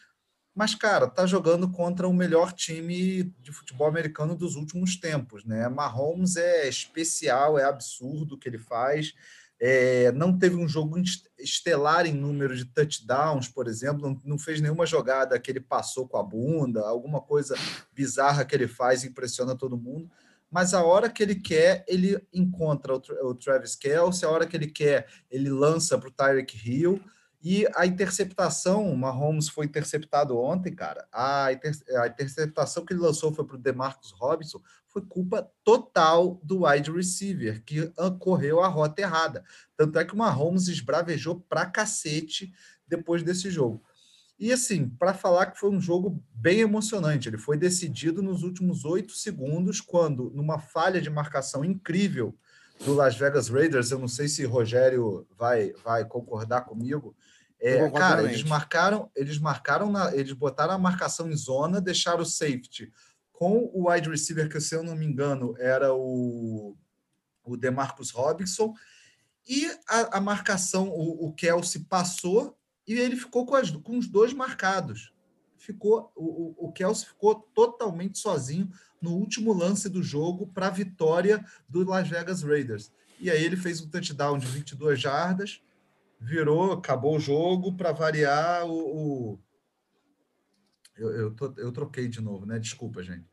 mas, cara, tá jogando contra o melhor time de futebol americano dos últimos tempos, né? Mahomes é especial, é absurdo o que ele faz. É, não teve um jogo estelar em número de touchdowns, por exemplo, não, fez nenhuma jogada que ele passou com a bunda, alguma coisa bizarra que ele faz impressiona todo mundo. Mas a hora que ele quer, ele encontra o, o Travis Kelce, a hora que ele quer, ele lança para o Tyreek Hill. E a interceptação, o Mahomes foi interceptado ontem, cara. A, inter, a interceptação que ele lançou foi para o Demarcus Robinson, foi culpa total do wide receiver, que correu a rota errada. Tanto é que o Mahomes esbravejou pra cacete depois desse jogo. E assim, para falar que foi um jogo bem emocionante, ele foi decidido nos últimos oito segundos, quando, numa falha de marcação incrível do Las Vegas Raiders, eu não sei se Rogério vai, vai concordar comigo. É, cara, eles marcaram, eles marcaram, na, eles botaram a marcação em zona, deixaram o safety com o wide receiver, que se eu não me engano era o, o Demarcus Robinson, e a, a marcação, o, o, Kelsey passou e ele ficou com, as, com os dois marcados. Ficou o, o Kelsey ficou totalmente sozinho no último lance do jogo para a vitória do Las Vegas Raiders. E aí ele fez um touchdown de 22 jardas, virou, acabou o jogo para variar o, o eu, eu, eu troquei de novo, né? Desculpa, gente.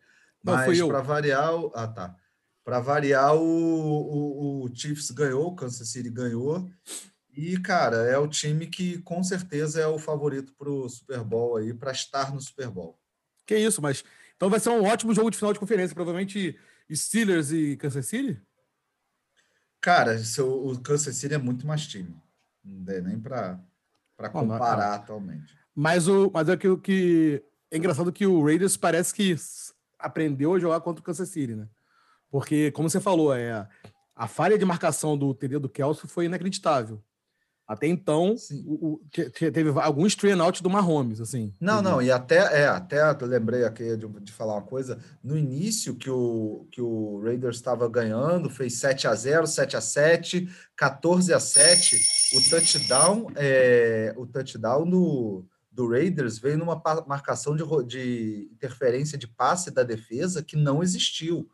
Mas para variar, o... ah tá. Para variar, o, o, o, Chiefs ganhou, o Kansas City ganhou. E, cara, é o time que com certeza é o favorito para o Super Bowl aí, para estar no Super Bowl. Que isso, mas então vai ser um ótimo jogo de final de conferência, provavelmente Steelers e Kansas City? Cara, o Kansas City é muito mais time. Não dá nem para comparar atualmente. Mas, o, mas é que, que é engraçado que o Raiders parece que aprendeu a jogar contra o Kansas City, né? Porque, como você falou, é, a falha de marcação do TD do Kelso foi inacreditável. Até então, o, o, teve alguns train out do Mahomes, assim. Não, não, e até, é, até lembrei aqui de, de, falar uma coisa. No início, que o, que o Raiders estava ganhando, fez 7 a 0 7 a 7 14 a 7 O touchdown, é, o touchdown do, do Raiders veio numa marcação de, de interferência de passe da defesa que não existiu.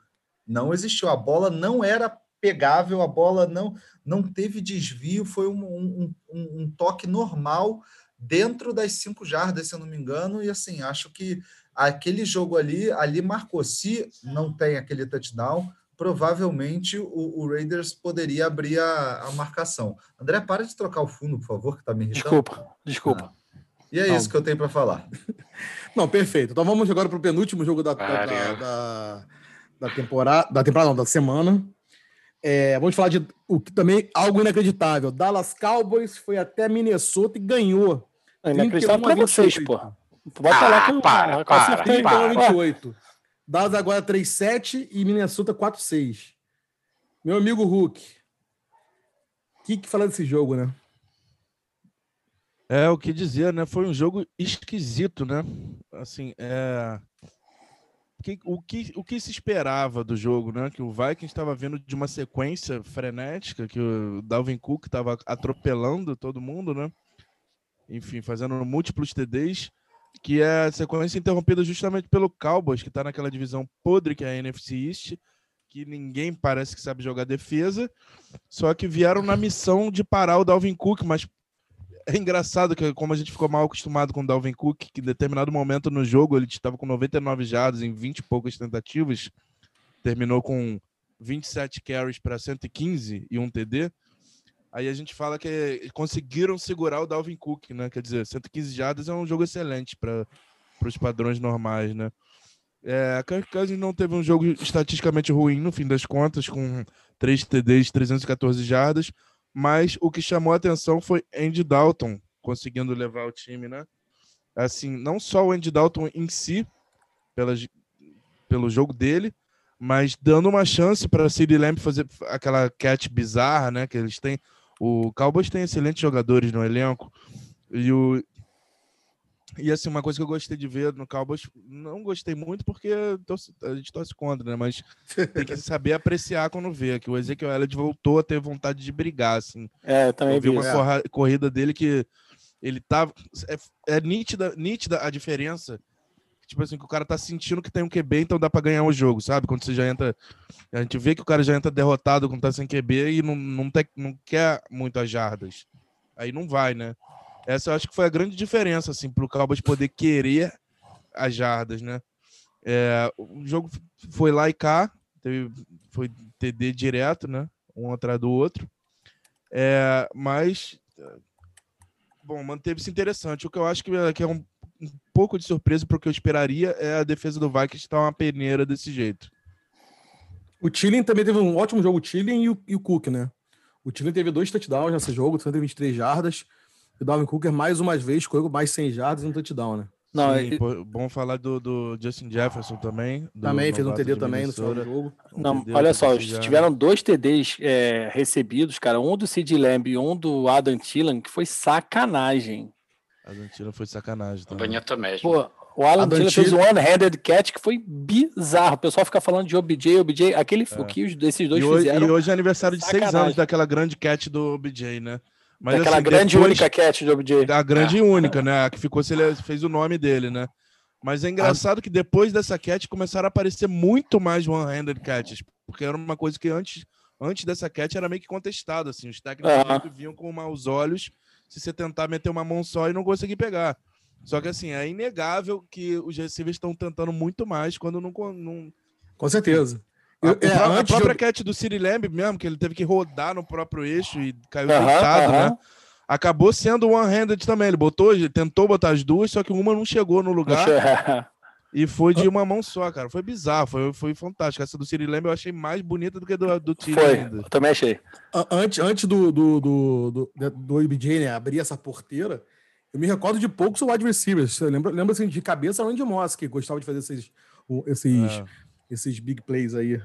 Não existiu. A bola não era pegável, a bola não não teve desvio, foi um, um, um, um toque normal dentro das cinco jardas, se eu não me engano, e assim, acho que aquele jogo ali, ali marcou. Se não tem aquele touchdown, provavelmente o, o Raiders poderia abrir a, a, marcação. André, para de trocar o fundo, por favor, que está me irritando. Desculpa, desculpa. Ah. E é não. isso que eu tenho para falar. Não, perfeito. Então vamos agora para o penúltimo jogo da, da, da, da, temporada, da temporada, não, da semana. É, vamos falar de o que também algo inacreditável. Dallas Cowboys foi até Minnesota e ganhou. É inacreditável para vocês, porra. Bota ah, lá que para, para, 31 para. 28. Dallas agora 3-7 e Minnesota 4-6. Meu amigo Hulk. O que, que fala desse jogo, né? É o que dizer, né? Foi um jogo esquisito, né? Assim, é que, o, que, o que se esperava do jogo, né? Que o Vikings estava vindo de uma sequência frenética, que o Dalvin Cook estava atropelando todo mundo, né? Enfim, fazendo múltiplos TDs, que é a sequência interrompida justamente pelo Cowboys, que está naquela divisão podre que é a NFC East, que ninguém parece que sabe jogar defesa, só que vieram na missão de parar o Dalvin Cook, mas é engraçado que, como a gente ficou mal acostumado com o Dalvin Cook, que em determinado momento no jogo ele estava com 99 jardas em 20 e poucas tentativas, terminou com 27 carries para 115 e um TD. Aí a gente fala que conseguiram segurar o Dalvin Cook, né? Quer dizer, 115 jardas é um jogo excelente para os padrões normais, né? É, a Kirk Cousins não teve um jogo estatisticamente ruim no fim das contas, com 3 TDs, 314 jardas, mas o que chamou a atenção foi Andy Dalton conseguindo levar o time, né? Assim, não só o Andy Dalton em si, pelo jogo dele, mas dando uma chance para City Lamb fazer aquela catch bizarra, né? Que eles têm. O Cowboys tem excelentes jogadores no elenco e o e assim, uma coisa que eu gostei de ver no Cowboys, não gostei muito porque a gente torce contra, né? Mas tem que saber apreciar quando vê, que o Ezequiel Elliott voltou a ter vontade de brigar, assim. É, também eu vi. uma é. corrida dele que ele tava... É, é, nítida, nítida a diferença. Tipo assim, que o cara tá sentindo que tem um QB, então dá pra ganhar o jogo, sabe? Quando você já entra... A gente vê que o cara já entra derrotado quando tá sem QB e não, não, tem, não quer muitas jardas. Aí não vai, né? Essa eu acho que foi a grande diferença, assim, para o Cowboys poder querer as jardas, né? É, o jogo foi lá e cá, teve, foi TD direto, né? Um atrás do outro. É, mas, bom, manteve-se interessante. O que eu acho que é, que é um, um pouco de surpresa para o que eu esperaria é a defesa do Vikings estar uma peneira desse jeito. O Tilling também teve um ótimo jogo, o Tilling e o, e o Cook, né? O Tilling teve dois touchdowns nesse jogo, 123 jardas. E o Dalvin Cooker, mais uma vez, correu mais 100 jardas e um touchdown, né? Não, Sim, é... bom falar do, do Justin Jefferson também. Também fez um TD também no final do jogo. Um não, olha só, tiveram dois TDs é, recebidos, cara. Um do Sid Lamb e um do Adam Thielen, que foi sacanagem. Adam Thielen foi sacanagem também. Bonito mesmo. Pô, o Alan Adam Thielen fez um one-handed catch que foi bizarro. O pessoal fica falando de OBJ, OBJ. Aquele é. que esses dois e hoje, fizeram. E hoje é aniversário de sacanagem. seis anos daquela grande catch do OBJ, né? Mas, Aquela assim, grande depois, única catch do OBJ. A grande e é. única, né? A que ficou se ele fez o nome dele, né? Mas é engraçado ah. que depois dessa catch começaram a aparecer muito mais one-handed catches, porque era uma coisa que antes, antes dessa catch era meio que contestado, assim, os técnicos ah. vinham com maus olhos se você tentar meter uma mão só e não conseguir pegar. Só que assim, é inegável que os receivers estão tentando muito mais quando não, não... Com certeza. Eu, é, a, a própria eu... catch do City Lamb mesmo, que ele teve que rodar no próprio eixo e caiu uh -huh, deitado, uh -huh. né? Acabou sendo one-handed também. Ele botou, ele tentou botar as duas, só que uma não chegou no lugar. e foi de uma mão só, cara. Foi bizarro, foi, foi fantástico. Essa do City Lamb eu achei mais bonita do que do, do Tilly Foi, ainda. eu também achei. Antes, antes do, do, do, do, do IBJ, né, abrir essa porteira, eu me recordo de poucos wide receivers. Você lembra, assim, de cabeça onde Moss, que gostava de fazer esses, esses, é esses big plays aí.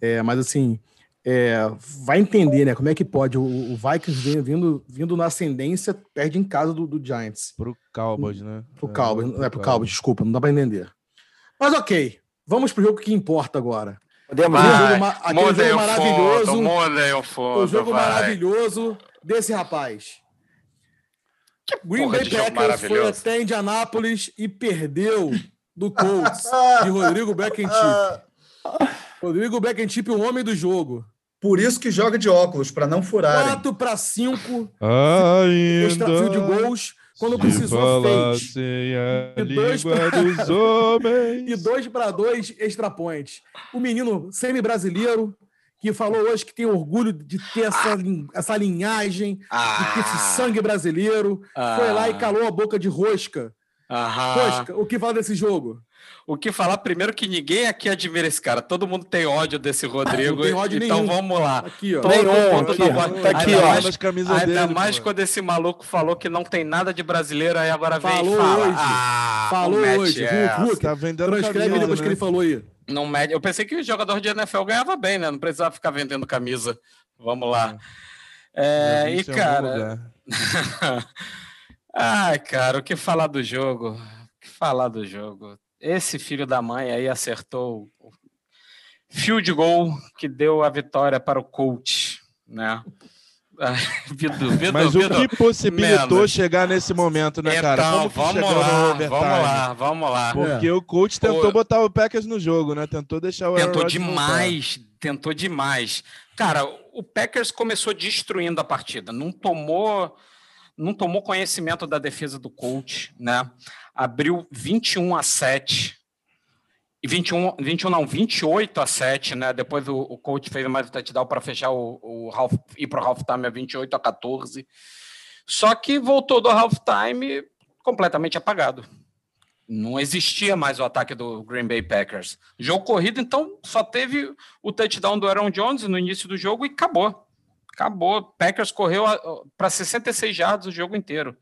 É, mas assim, é, vai entender, né? Como é que pode. O, o Vikings vindo, vindo na ascendência, perde em casa do, do Giants. Pro Cowboys, né? Pro Cowboys, não é pro Cowboys, desculpa, não dá pra entender. Mas ok, vamos pro jogo que importa agora. Podemos aquele jogo, aquele jogo maravilhoso. o foto, o jogo vai. maravilhoso desse rapaz. Que Green Bay Packers foi até Indianápolis e perdeu do Colts de Rodrigo Beckenchip. Rodrigo Beckenchip, o homem do jogo. Por isso que joga de óculos, para não furar. 4 para 5. Ainda extra de gols. Quando precisou, fez. A e dois pra... dos homens. e dois para dois extra points. O menino semi-brasileiro, que falou hoje que tem orgulho de ter essa, essa linhagem, ah. de ter esse sangue brasileiro. Ah. Foi lá e calou a boca de rosca. Aham. Rosca, o que fala desse jogo? o que falar primeiro que ninguém aqui admira esse cara. Todo mundo tem ódio desse Rodrigo. Não tem ódio então nenhum. vamos lá. Aqui, ó. Tem um, aqui, ó. Tá aqui, ainda ó. Mais, ainda dele, mais quando esse maluco falou que não tem nada de brasileiro, aí agora vem falou e fala. Hoje. Ah, falou hoje. É. Hulk, tá vendendo Transcreve camisa, depois né? que ele falou aí. Não mede. Eu pensei que o jogador de NFL ganhava bem, né? Não precisava ficar vendendo camisa. Vamos lá. É, é e, cara. Ai, cara, o que falar do jogo? O que falar do jogo? esse filho da mãe aí acertou o field goal que deu a vitória para o coach, né? Vido, Vido, Mas Vido, o que possibilitou menos. chegar nesse momento, né, cara? Então, Como vamos lá, vamos lá, vamos lá. Porque é. o coach tentou o... botar o Packers no jogo, né? Tentou deixar o Tentou demais, voltar. tentou demais. Cara, o Packers começou destruindo a partida, não tomou não tomou conhecimento da defesa do coach, né? Abriu 21 a 7. E 21, 21 não, 28 a 7, né? Depois o, o coach fez mais o touchdown para fechar o, o half, ir para o halftime a 28 a 14. Só que voltou do halftime completamente apagado. Não existia mais o ataque do Green Bay Packers. Jogo corrido, então, só teve o touchdown do Aaron Jones no início do jogo e acabou. Acabou. Packers correu para 66 jardas o jogo inteiro.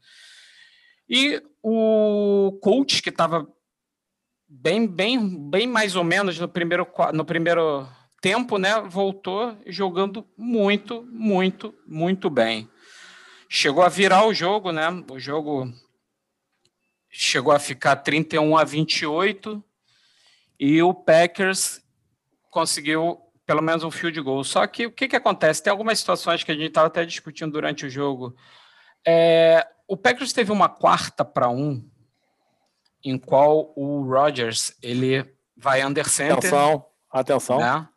E o coach, que estava bem, bem, bem mais ou menos no primeiro, no primeiro tempo, né? Voltou jogando muito, muito, muito bem. Chegou a virar o jogo, né? O jogo chegou a ficar 31 a 28 e o Packers conseguiu pelo menos um field goal. Só que o que, que acontece? Tem algumas situações que a gente estava até discutindo durante o jogo. É, o Packers teve uma quarta para um, em qual o Rodgers ele vai under center. Atenção, atenção. Né?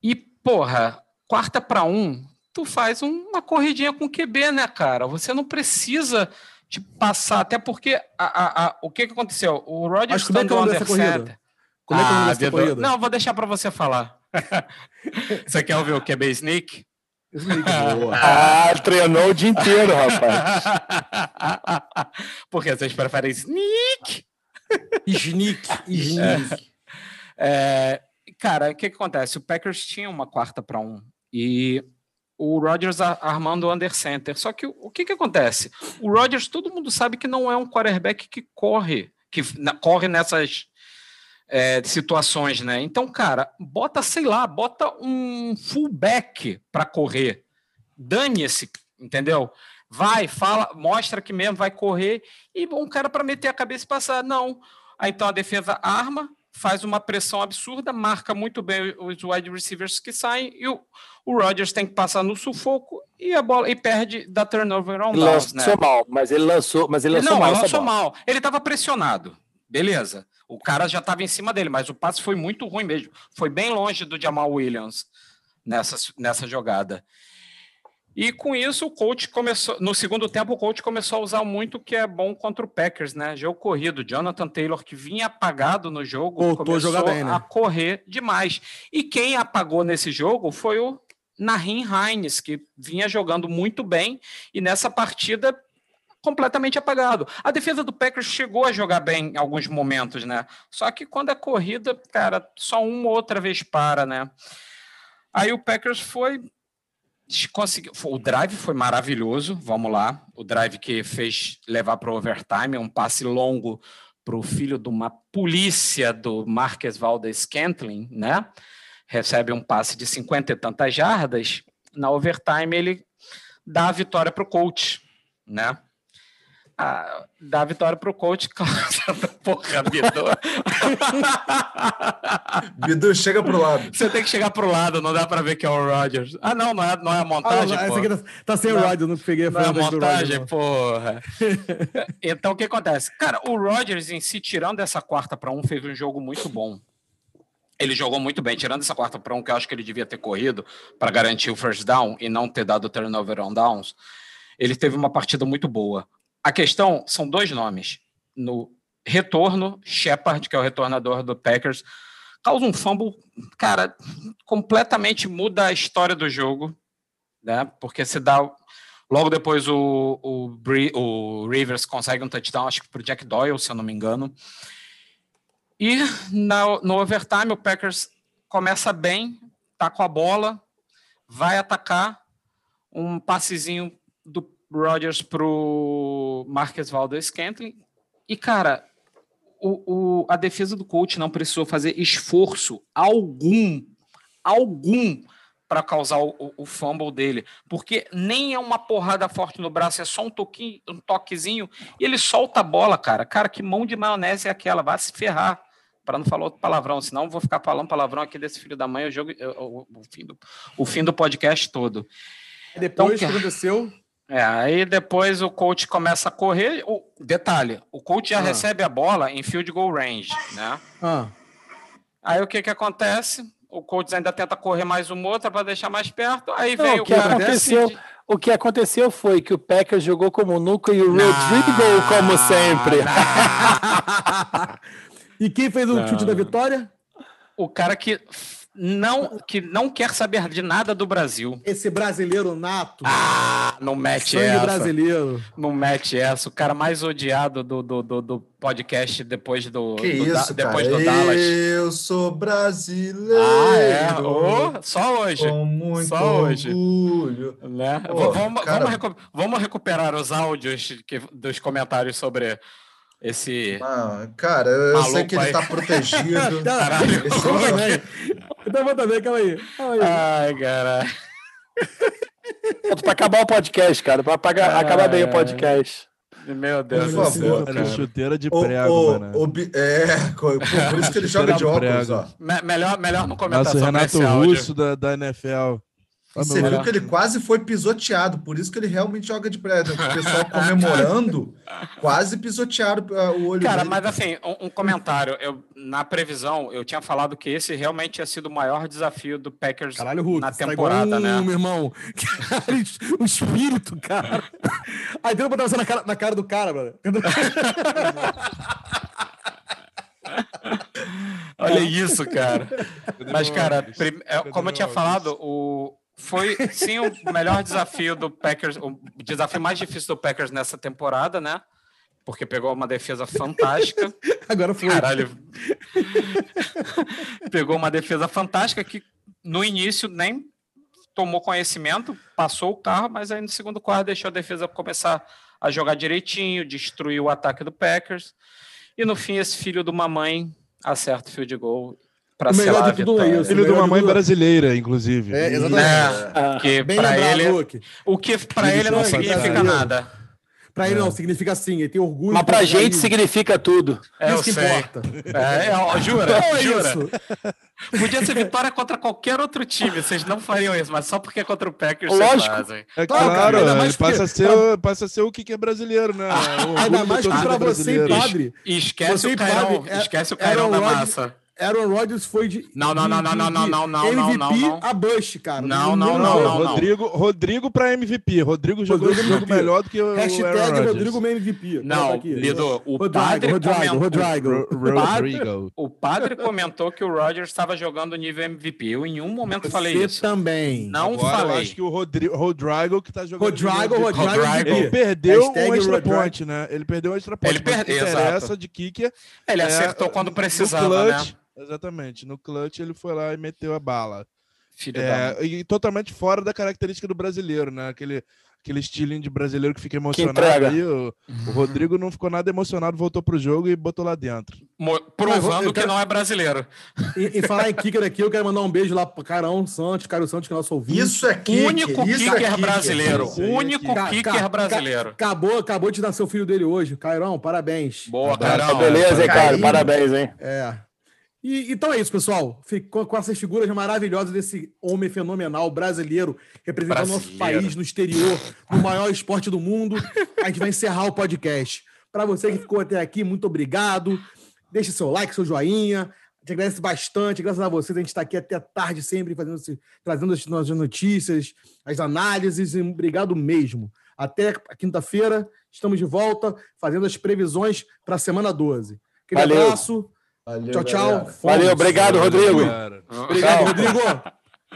E, porra, quarta para um, tu faz uma corridinha com QB, né, cara? Você não precisa te passar, até porque a, a, a, o que, que aconteceu? O Rodgers estando under center. Como é que ah, essa corrida? Não, vou deixar para você falar. Você quer ouvir o QB Sneak? ah, treinou o dia inteiro, rapaz. Por que vocês preferem Sneak? Sneak, Sneak. É, cara, o que, que acontece? O Packers tinha uma quarta para um e o Rodgers armando o under center. Só que o que, que acontece? O Rodgers, todo mundo sabe que não é um quarterback que corre, que na, corre nessas é, situações, né? Então, cara, bota, sei lá, bota um fullback para correr. Dane-se, entendeu? Vai, fala, mostra que mesmo vai correr e um cara para meter a cabeça e passar. Não. Aí então a defesa arma, faz uma pressão absurda, marca muito bem os wide receivers que saem e o, o Rodgers tem que passar no sufoco e a bola e perde da turnover on downs, né? Lançou mal, mas ele lançou, mas ele lançou não, mal. Não, lançou mal. Ele estava pressionado. Beleza. O cara já estava em cima dele, mas o passe foi muito ruim mesmo. Foi bem longe do Jamal Williams nessa, nessa jogada. E com isso, o coach começou. No segundo tempo, o coach começou a usar muito o que é bom contra o Packers, né? Jogo corrido. Jonathan Taylor, que vinha apagado no jogo, Voltou começou a, bem, né? a correr demais. E quem apagou nesse jogo foi o Nahin Hines, que vinha jogando muito bem. E nessa partida completamente apagado. A defesa do Packers chegou a jogar bem em alguns momentos, né? Só que quando é corrida, cara, só uma ou outra vez para, né? Aí o Packers foi conseguiu. O drive foi maravilhoso, vamos lá. O drive que fez levar para o overtime, um passe longo para o filho de uma polícia do Marques Valdez Scantling, né? recebe um passe de 50 e tantas jardas, na overtime ele dá a vitória para o coach, né? Ah, dá a vitória para o coach. Porra, Bidu. Bidu, chega pro lado. Você tem que chegar pro lado, não dá para ver que é o Rogers. Ah, não, não é, não é a montagem. Ah, não, essa aqui tá, tá sem não, o Rogers, não peguei a não é a montagem, Roger, porra. então o que acontece? Cara, o Rogers em si, tirando essa quarta para um, fez um jogo muito bom. Ele jogou muito bem, tirando essa quarta para um, que eu acho que ele devia ter corrido para garantir o first down e não ter dado turnover on downs. Ele teve uma partida muito boa. A questão são dois nomes. No retorno, Shepard, que é o retornador do Packers, causa um fumble, cara, completamente muda a história do jogo, né? Porque se dá. Logo depois o, o, o Rivers consegue um touchdown, acho que para o Jack Doyle, se eu não me engano. E na, no overtime, o Packers começa bem, tá com a bola, vai atacar, um passezinho do Rodgers pro Marques Valdez Scantling. E, cara, o, o, a defesa do coach não precisou fazer esforço algum, algum, para causar o, o, fumble dele, porque nem é uma porrada forte no braço, é só um, toquinho, um toquezinho e ele solta a bola, cara. Cara, que mão de maionese é aquela? Vai se ferrar para não falar outro palavrão, senão vou ficar falando palavrão aqui desse filho da mãe o, jogo, o, o, fim, do, o fim do podcast todo. Depois então, que aconteceu? É, aí depois o coach começa a correr. O, detalhe, o coach já ah. recebe a bola em field goal range, né? Ah. Aí o que que acontece? O coach ainda tenta correr mais uma outra para deixar mais perto. Aí não, veio o que cara aconteceu. Decide... O que aconteceu foi que o Packers jogou como Nuca e o Rodrigo como sempre. E quem fez o não. chute da vitória? O cara que não que não quer saber de nada do Brasil. Esse brasileiro nato. Ah, não mete Sangue essa. brasileiro. Não mete essa. O cara mais odiado do, do, do, do podcast depois do, que do, isso, da, depois cara? do Dallas. Eu sou brasileiro. Ah, é. Oh, só hoje. Com muito só orgulho. Hoje. Né? Pô, vamos, cara... vamos, recu vamos, recuperar os áudios que, dos comentários sobre esse. Ah, cara, eu sei que ele aí. tá protegido. Caralho, esse. Então vou também, calma aí. Calma aí. Ai, caralho. pra acabar o podcast, cara. Pra apagar, acabar bem o podcast. Meu Deus do céu. Cara. Chuteira de prego, o, mano. O, é, por, por isso que ele joga de óculos, ó. Me, melhor, melhor não comentar Nossa, Renato Russo da, da NFL. E você viu que ele quase foi pisoteado, por isso que ele realmente joga de prédio. O pessoal comemorando, quase pisotearam uh, o olho Cara, dele. mas assim, um, um, comentário. Eu, na previsão, eu tinha falado que esse realmente tinha sido o maior desafio do Packers Caralho, Hulk, na tá temporada, tá né? meu irmão. o espírito, cara. Aí deu pra botar você na cara, na cara do cara, mano. Olha isso, cara. Mas, cara, é, como eu tinha falado, o, foi sim o melhor desafio do Packers, o desafio mais difícil do Packers nessa temporada, né? Porque pegou uma defesa fantástica. Agora foi. Caralho. pegou uma defesa fantástica que no início nem tomou conhecimento, passou o carro, mas aí no segundo quarto deixou a defesa começar a jogar direitinho, destruiu o ataque do Packers. E no fim, esse filho de uma mãe acerta o field goal para selar a vitória. É isso, Filho de uma mãe brasileira, inclusive. É, exatamente. É, que para ele, Luke. o que para ele não significa nada. Para ele não, significa sim, ele tem orgulho. Mas pra gente significa tudo. É isso que sei. importa. É, é, jura, é jura. Isso. Podia ser vitória contra qualquer outro time, vocês não fariam isso, mas só porque é contra o Packers Lógico. vocês fazem. É claro, claro ele passa, a ser, pra... passa a ser o que é brasileiro, né? ainda mais que pra você e padre. E esquece você o Cairão, é, esquece o Cairão da massa. Aaron Rodgers foi de. Não, não, não, não, não, não, não, não, MVP não, não, a Bush, cara. Não, não, não, não, Rodrigo, Rodrigo para MVP. Rodrigo jogou Rodrigo jogo melhor do que o Hashtag Rodrigo MVP. Não, Lido, o padre Rodrigo, Rodrigo, Rodrigo. O padre comentou que o Rodgers estava jogando nível MVP. Eu em um momento falei isso. Você também. Não falei. Eu acho que o Rodrigo que tá jogando. Rodrigo, Rodrigo. Ele perdeu um extra point, né? Ele perdeu um extra point. Ele perdeu, exato. de kicker. Ele acertou quando precisava, né? Exatamente. No clutch ele foi lá e meteu a bala. É, e totalmente fora da característica do brasileiro, né? Aquele, aquele estilinho de brasileiro que fica emocionado que aí. O, o, Rodrigo não ficou nada emocionado, voltou pro jogo e botou lá dentro. Provando quero... que não é brasileiro. E, e falar em kicker aqui, eu quero mandar um beijo lá pro Carão Santos, Caio Santos, que é nosso ouvinte. Isso é kicker. Único isso kicker, é kicker brasileiro. Isso único é kicker brasileiro. Acabou, acabou de dar seu filho dele hoje. Cairão, parabéns. Boa, Cairão. Beleza, hein, cara? Parabéns, hein? É. E, então é isso, pessoal. Ficou com essas figuras maravilhosas desse homem fenomenal brasileiro, representando brasileiro. nosso país no exterior, no maior esporte do mundo. A gente vai encerrar o podcast. Para você que ficou até aqui, muito obrigado. Deixe seu like, seu joinha. A gente agradece bastante. Graças a vocês, a gente está aqui até tarde sempre fazendo, trazendo as nossas notícias, as análises. Obrigado mesmo. Até quinta-feira, estamos de volta fazendo as previsões para a semana 12. Aquele Valeu. abraço. Valeu, tchau, tchau. Valeu, obrigado, Rodrigo. Obrigado, Rodrigo.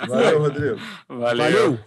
Valeu, Rodrigo. Valeu. Valeu.